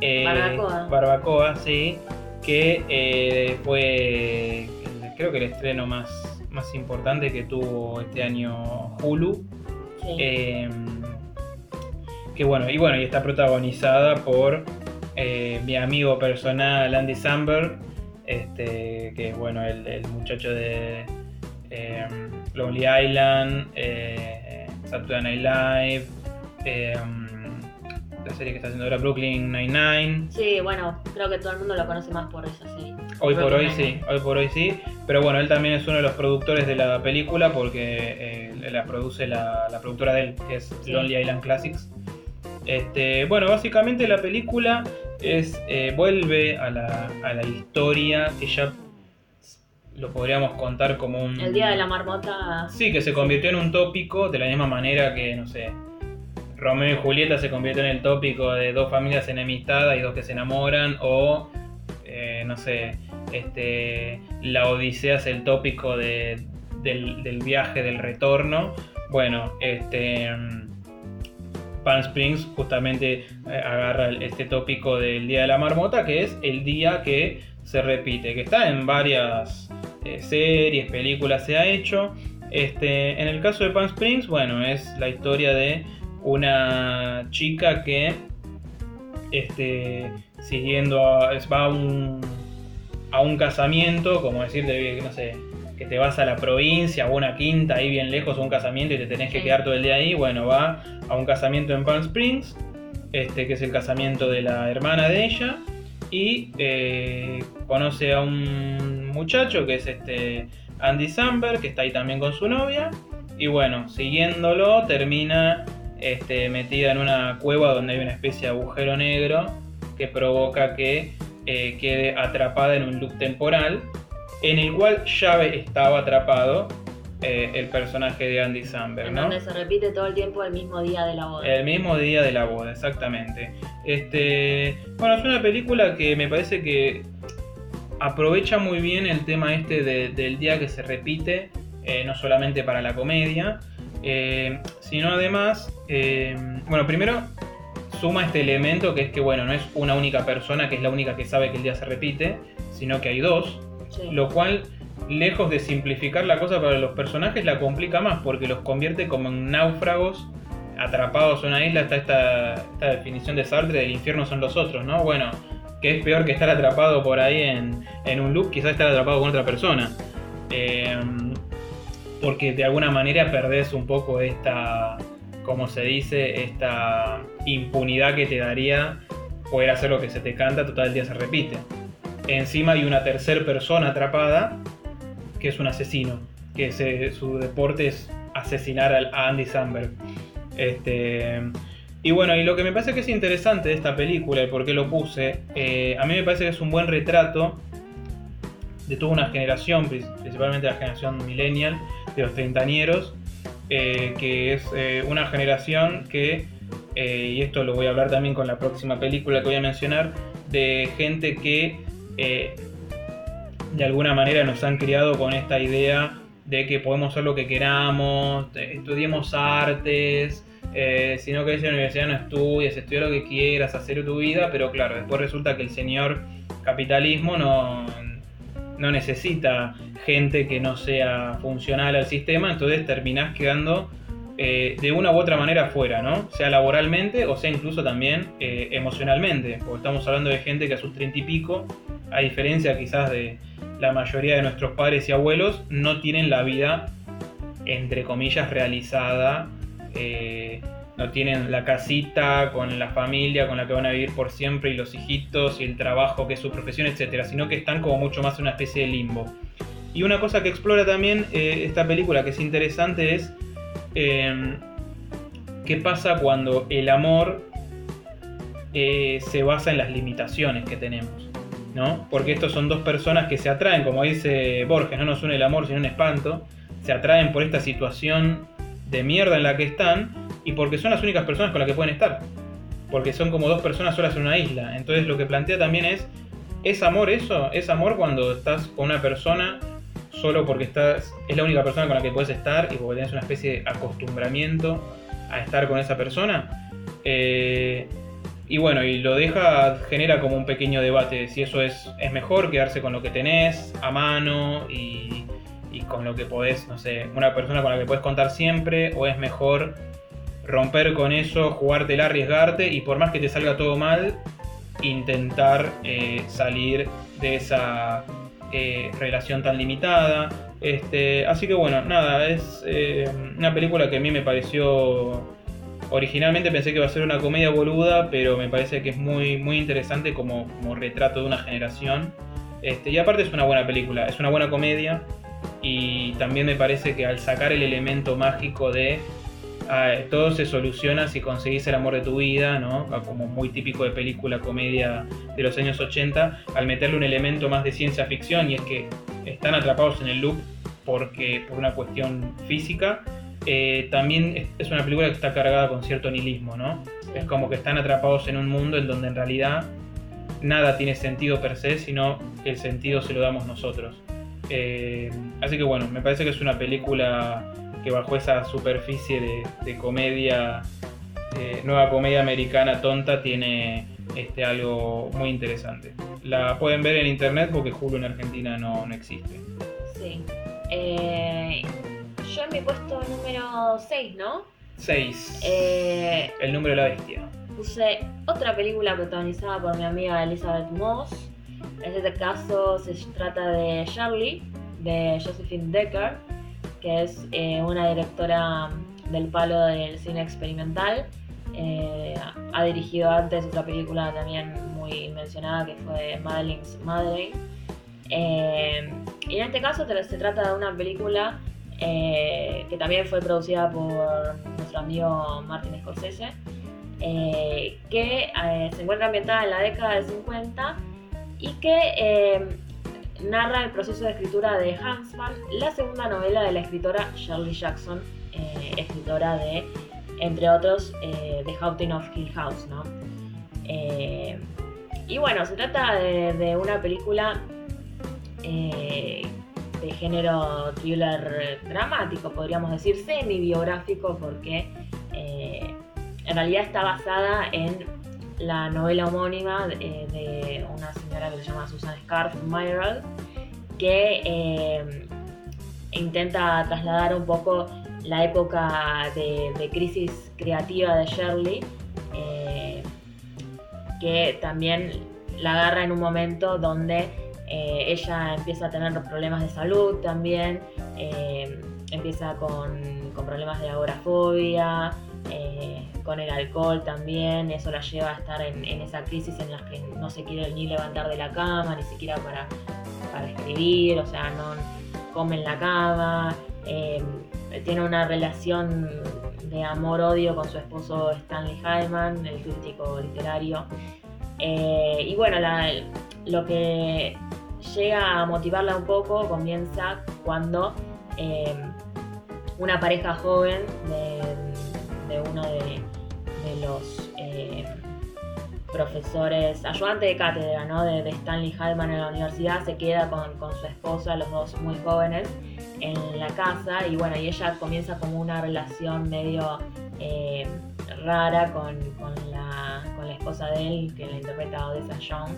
eh, Barbacoa. Barbacoa, sí. Que eh, fue, creo que el estreno más, más importante que tuvo este año Hulu. Eh, que bueno, y bueno, y está protagonizada por eh, mi amigo personal Andy Samberg, este, que es bueno, el, el muchacho de eh, Lonely Island, eh, Saturday Night Live, eh, la serie que está haciendo ahora Brooklyn Nine-Nine. Sí, bueno, creo que todo el mundo lo conoce más por eso, sí. Hoy por hoy sí, hoy por hoy sí. Pero bueno, él también es uno de los productores de la película porque eh, la produce la, la productora de él, que es Sí. Lonely Island Classics. Este, bueno, básicamente la película es eh, vuelve a la, a la historia que ya lo podríamos contar como un... El día de la marmota. Sí, que se convirtió en un tópico de la misma manera que, no sé, Romeo y Julieta se convirtió en el tópico de dos familias enemistadas y dos que se enamoran, o, eh, no sé, este, la Odisea es el tópico de- del, del viaje, del retorno. Bueno, este... Palm Springs justamente eh, agarra este tópico del Día de la Marmota, que es el día que se repite, que está en varias eh, series, películas, se ha hecho. Este, en el caso de Palm Springs, bueno, es la historia de una chica que, este, siguiendo, a, va a un, a un casamiento, como decirte, no sé, que te vas a la provincia o una quinta ahí bien lejos a un casamiento y te tenés que Sí. quedar todo el día ahí, bueno, va a un casamiento en Palm Springs, este, que es el casamiento de la hermana de ella, y eh, conoce a un muchacho que es este Andy Samberg, que está ahí también con su novia, y bueno, siguiéndolo termina este, metida en una cueva donde hay una especie de agujero negro que provoca que eh, quede atrapada en un loop temporal en el cual ya estaba atrapado eh, el personaje de Andy Samberg, En ¿no? donde se repite todo el tiempo el mismo día de la boda. El mismo día de la boda, exactamente. Este, bueno, es una película que me parece que aprovecha muy bien el tema este de- del día que se repite, eh, no solamente para la comedia, eh, sino además, bueno, primero suma este elemento que es que, bueno, no es una única persona que es la única que sabe que el día se repite, sino que hay dos, Sí. lo cual, lejos de simplificar la cosa para los personajes, la complica más porque los convierte como en náufragos atrapados en una isla. Está esta, esta definición de Sartre del infierno son los otros, ¿no? Bueno, que es peor que estar atrapado por ahí en, en un loop, quizás estar atrapado con otra persona. Eh, porque de alguna manera perdés un poco esta, como se dice, esta impunidad que te daría poder hacer lo que se te canta, total el día se repite. Encima hay una tercera persona atrapada, que es un asesino, que su deporte es asesinar a Andy Samberg. Este, y bueno, y lo que me parece que es interesante de esta película y por qué lo puse, eh, a mí me parece que es un buen retrato de toda una generación, pri- principalmente la generación millennial, de los treintañeros, eh, que es eh, una generación que, y esto lo voy a hablar también con la próxima película que voy a mencionar, de gente que de alguna manera nos han criado con esta idea de que podemos hacer lo que queramos, eh, estudiemos artes, eh, si no querés ir a la universidad no estudies, estudia lo que quieras, hacer tu vida, pero claro, después resulta que el señor capitalismo no, no necesita gente que no sea funcional al sistema, entonces terminás quedando eh, de una u otra manera fuera, ¿no? Sea laboralmente o sea incluso también emocionalmente, porque estamos hablando de gente que a sus treinta y pico, a diferencia quizás de la mayoría de nuestros padres y abuelos, no tienen la vida, entre comillas, realizada, eh, no tienen la casita con la familia con la que van a vivir por siempre y los hijitos y el trabajo que es su profesión, etcétera, sino que están como mucho más en una especie de limbo. Y una cosa que explora también eh, esta película que es interesante es eh, qué pasa cuando el amor eh, se basa en las limitaciones que tenemos. ¿No? Porque estos son dos personas que se atraen, como dice Borges, no nos une el amor sino un espanto, se atraen por esta situación de mierda en la que están y porque son las únicas personas con las que pueden estar. Porque son como dos personas solas en una isla. Entonces lo que plantea también es ¿Es amor eso? ¿Es amor cuando estás con una persona solo porque estás, es la única persona con la que puedes estar y porque tienes una especie de acostumbramiento a estar con esa persona? Eh, y bueno, y lo deja, genera como un pequeño debate si eso es, es mejor quedarse con lo que tenés a mano y, y con lo que podés, no sé, una persona con la que puedes contar siempre, o es mejor romper con eso, jugártela, arriesgarte y por más que te salga todo mal, intentar eh, salir de esa eh, relación tan limitada. Este, así que bueno, nada, es eh, una película que a mí me pareció... Originalmente pensé que iba a ser una comedia boluda, pero me parece que es muy, muy interesante como, como retrato de una generación. Este, y aparte es una buena película, es una buena comedia. Y también me parece que al sacar el elemento mágico de ah, todo se soluciona si conseguís el amor de tu vida, ¿no? Ah, como muy típico de película comedia de los años 80, al meterle un elemento más de ciencia ficción y es que están atrapados en el loop porque por una cuestión física, eh, también es una película que está cargada con cierto nihilismo, ¿no? Es como que están atrapados en un mundo en donde en realidad nada tiene sentido per se, sino que el sentido se lo damos nosotros. Eh, así que bueno, me parece que es una película que bajo esa superficie de, comedia, eh, nueva comedia americana tonta, tiene este, algo muy interesante. La pueden ver en internet porque Hulu en Argentina no, existe. Sí. Yo en mi puesto número 6, ¿no? 6. El número de la bestia. Puse otra película protagonizada por mi amiga Elizabeth Moss en este caso se trata de Charlie, de Josephine Decker, que es eh, una directora del palo del cine experimental. Eh, ha dirigido antes otra película también muy mencionada que fue Madeline's Madre. Eh, y en este caso se trata de una película que también fue producida por nuestro amigo Martin Scorsese, que se encuentra ambientada en la década del 50 y que eh, narra el proceso de escritura de Hansman, la segunda novela de la escritora Shirley Jackson, eh, escritora de, entre otros, eh, The Haunting of Hill House. ¿no? y bueno, se trata de, una película de género thriller dramático, podríamos decir, semi-biográfico, porque en realidad está basada en la novela homónima de, una señora que se llama Susan Scarf Myral, que eh, intenta trasladar un poco la época de, crisis creativa de Shirley, eh, que también la agarra en un momento donde eh, ella empieza a tener problemas de salud también, empieza con, problemas de agorafobia, con el alcohol también, eso la lleva a estar en, esa crisis en la que no se quiere ni levantar de la cama, ni siquiera para, escribir, o sea, no come en la cama, tiene una relación de amor-odio con su esposo Stanley Hyman, el crítico literario. Eh, y bueno, lo que llega a motivarla un poco comienza cuando em, una pareja joven de, uno de, los eh, profesores, ayudante de cátedra ¿no? de, Stanley Hallman en la universidad, se queda con, su esposa, los dos muy jóvenes, en la casa y bueno, y ella comienza como una relación medio eh, rara con, la, esposa de él, que la interpreta Odessa Young.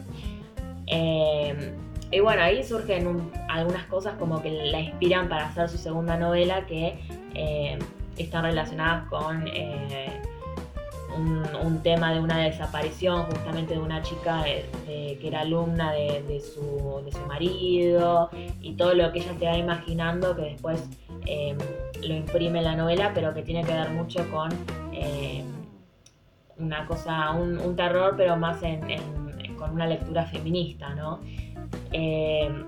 Eh, y bueno, ahí surgen algunas cosas como que la inspiran para hacer su segunda novela que están relacionadas con un, tema de una desaparición justamente de una chica que era alumna de, su, marido y todo lo que ella se va imaginando que después lo imprime en la novela, pero que tiene que ver mucho con una cosa, un, terror, pero más con una lectura feminista, ¿no? Em,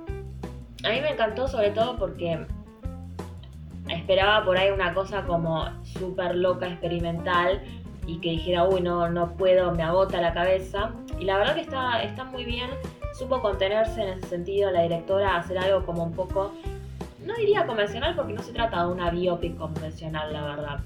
a mí me encantó sobre todo porque esperaba por ahí una cosa como súper loca, experimental, y que dijera, uy, no, no puedo, me agota la cabeza. Y la verdad que está, está muy bien, supo contenerse en ese sentido la directora, hacer algo como un poco, no diría convencional porque no se trata de una biopic convencional, la verdad.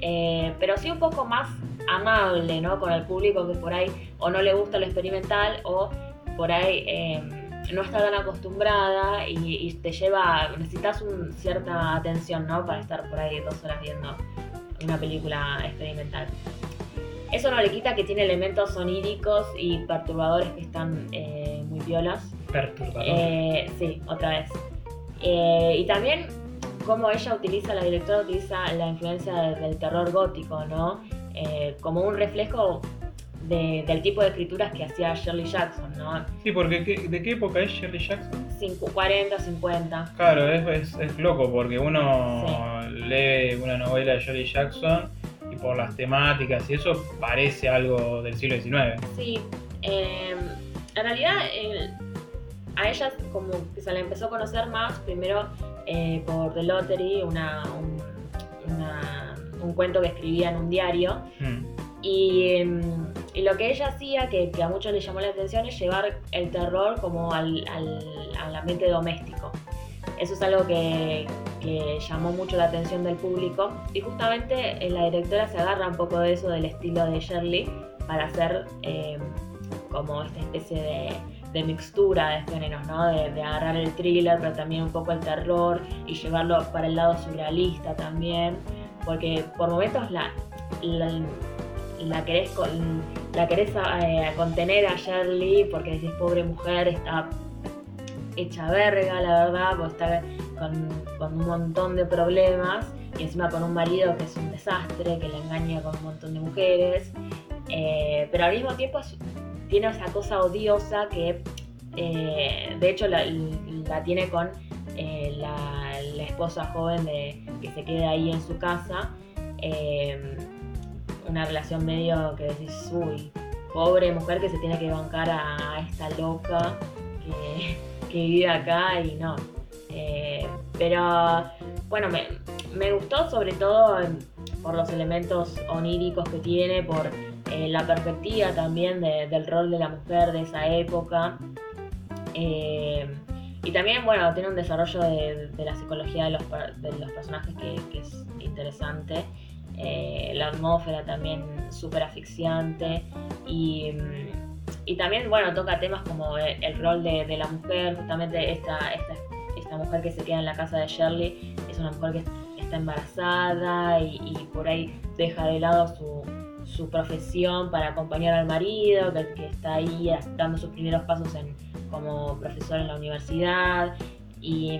Eh, pero sí un poco más amable, ¿no? Con el público que por ahí o no le gusta lo experimental o por ahí eh, no está tan acostumbrada y, te lleva, necesitas un, cierta atención, ¿no? Para estar por ahí dos horas viendo una película experimental. Eso no le quita que tiene elementos soníricos y perturbadores que están eh, muy violas. Perturbadores. Eh, sí, otra vez. Eh, y también cómo ella utiliza, la directora utiliza la influencia del terror gótico, ¿no? como un reflejo del tipo de escrituras que hacía Shirley Jackson, ¿no? Sí, porque ¿de qué época es Shirley Jackson? 40, 50. Claro, es, es, loco porque uno lee una novela de Shirley Jackson y por las temáticas y eso parece algo del siglo XIX. Sí, em, en realidad a ella como que se la empezó a conocer más primero eh, por The Lottery, una, un, cuento que escribía en un diario. Mm. Em, y, lo que ella hacía, que, a muchos les llamó la atención, es llevar el terror como al, al, ambiente doméstico. Eso es algo que, llamó mucho la atención del público y justamente eh, la directora se agarra un poco de eso del estilo de Shirley para hacer em, como esta especie de, mixtura de géneros, ¿no? De, agarrar el thriller pero también un poco el terror y llevarlo para el lado surrealista también, porque por momentos la la la querés eh, contener a Shirley porque decís, pobre mujer, está hecha verga, la verdad, porque está con, un montón de problemas y encima con un marido que es un desastre, que le engaña con un montón de mujeres, eh, pero al mismo tiempo tiene esa cosa odiosa que eh, de hecho la, tiene con la, esposa joven de, que se queda ahí en su casa una relación medio que decís, uy, pobre mujer que se tiene que bancar a esta loca que, vive acá y no. Eh, pero bueno, me, gustó sobre todo por los elementos oníricos que tiene, por eh, la perspectiva también del rol de la mujer de esa época. Eh, y también, bueno, tiene un desarrollo de, la psicología de los, personajes que, que es interesante. Eh, la atmósfera también súper asfixiante y, y, también, bueno, toca temas como el, rol de, la mujer, justamente esta, esta, esta, mujer que se queda en la casa de Shirley es una mujer que está embarazada y, por ahí deja de lado su, su profesión para acompañar al marido, que, que, está ahí dando sus primeros pasos en, como profesor en la universidad. Y,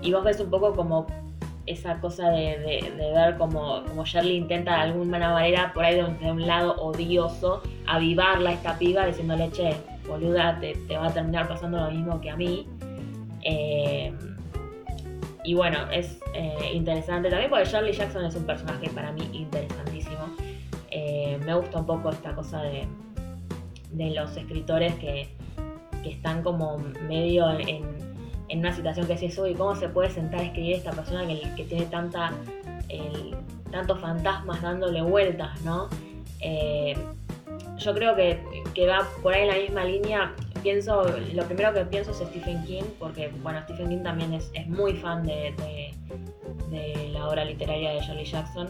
y vos ves un poco como esa cosa de, ver como, como Shirley intenta de alguna manera, por ahí de un, lado odioso, avivarla esta piba diciéndole, che, boluda, te, va a terminar pasando lo mismo que a mí. Eh, y bueno, es eh, interesante también porque Shirley Jackson es un personaje para mí interesantísimo. Eh, me gusta un poco esta cosa de, de los escritores que, que están como medio en en una situación que es eso y cómo se puede sentar a escribir esta persona que, tiene tanta, tantos fantasmas dándole vueltas, ¿no? Eh, yo creo que, que, va por ahí en la misma línea. Pienso, lo primero que pienso es Stephen King, porque bueno, Stephen King también es, es muy fan de, de, la obra literaria de Shirley Jackson.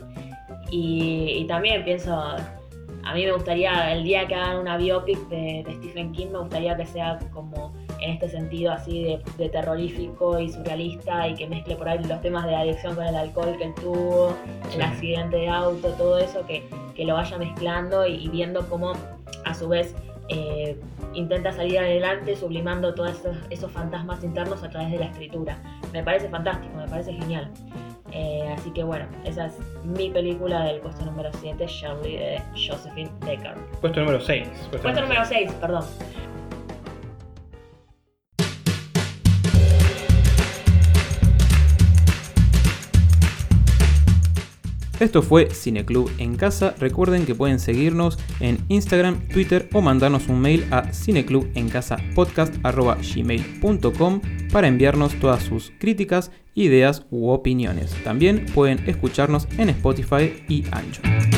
Y, también pienso, a mí me gustaría, el día que hagan una biopic de Stephen King, me gustaría que sea como en este sentido así de, terrorífico y surrealista y que mezcle por ahí los temas de adicción con el alcohol que él tuvo, el accidente de auto, todo eso, que, lo vaya mezclando y, viendo cómo a su vez eh, intenta salir adelante sublimando todos esos, fantasmas internos a través de la escritura. Me parece fantástico, me parece genial. Eh, así que bueno, esa es mi película del puesto número 7, Shirley de Josephine Decker. Puesto número 6. Puesto, número 6, perdón. Esto fue Cineclub en casa. Recuerden que pueden seguirnos en Instagram, Twitter o mandarnos un mail a cineclubencasapodcast.gmail.com para enviarnos todas sus críticas, ideas u opiniones. También pueden escucharnos en Spotify y Anchor.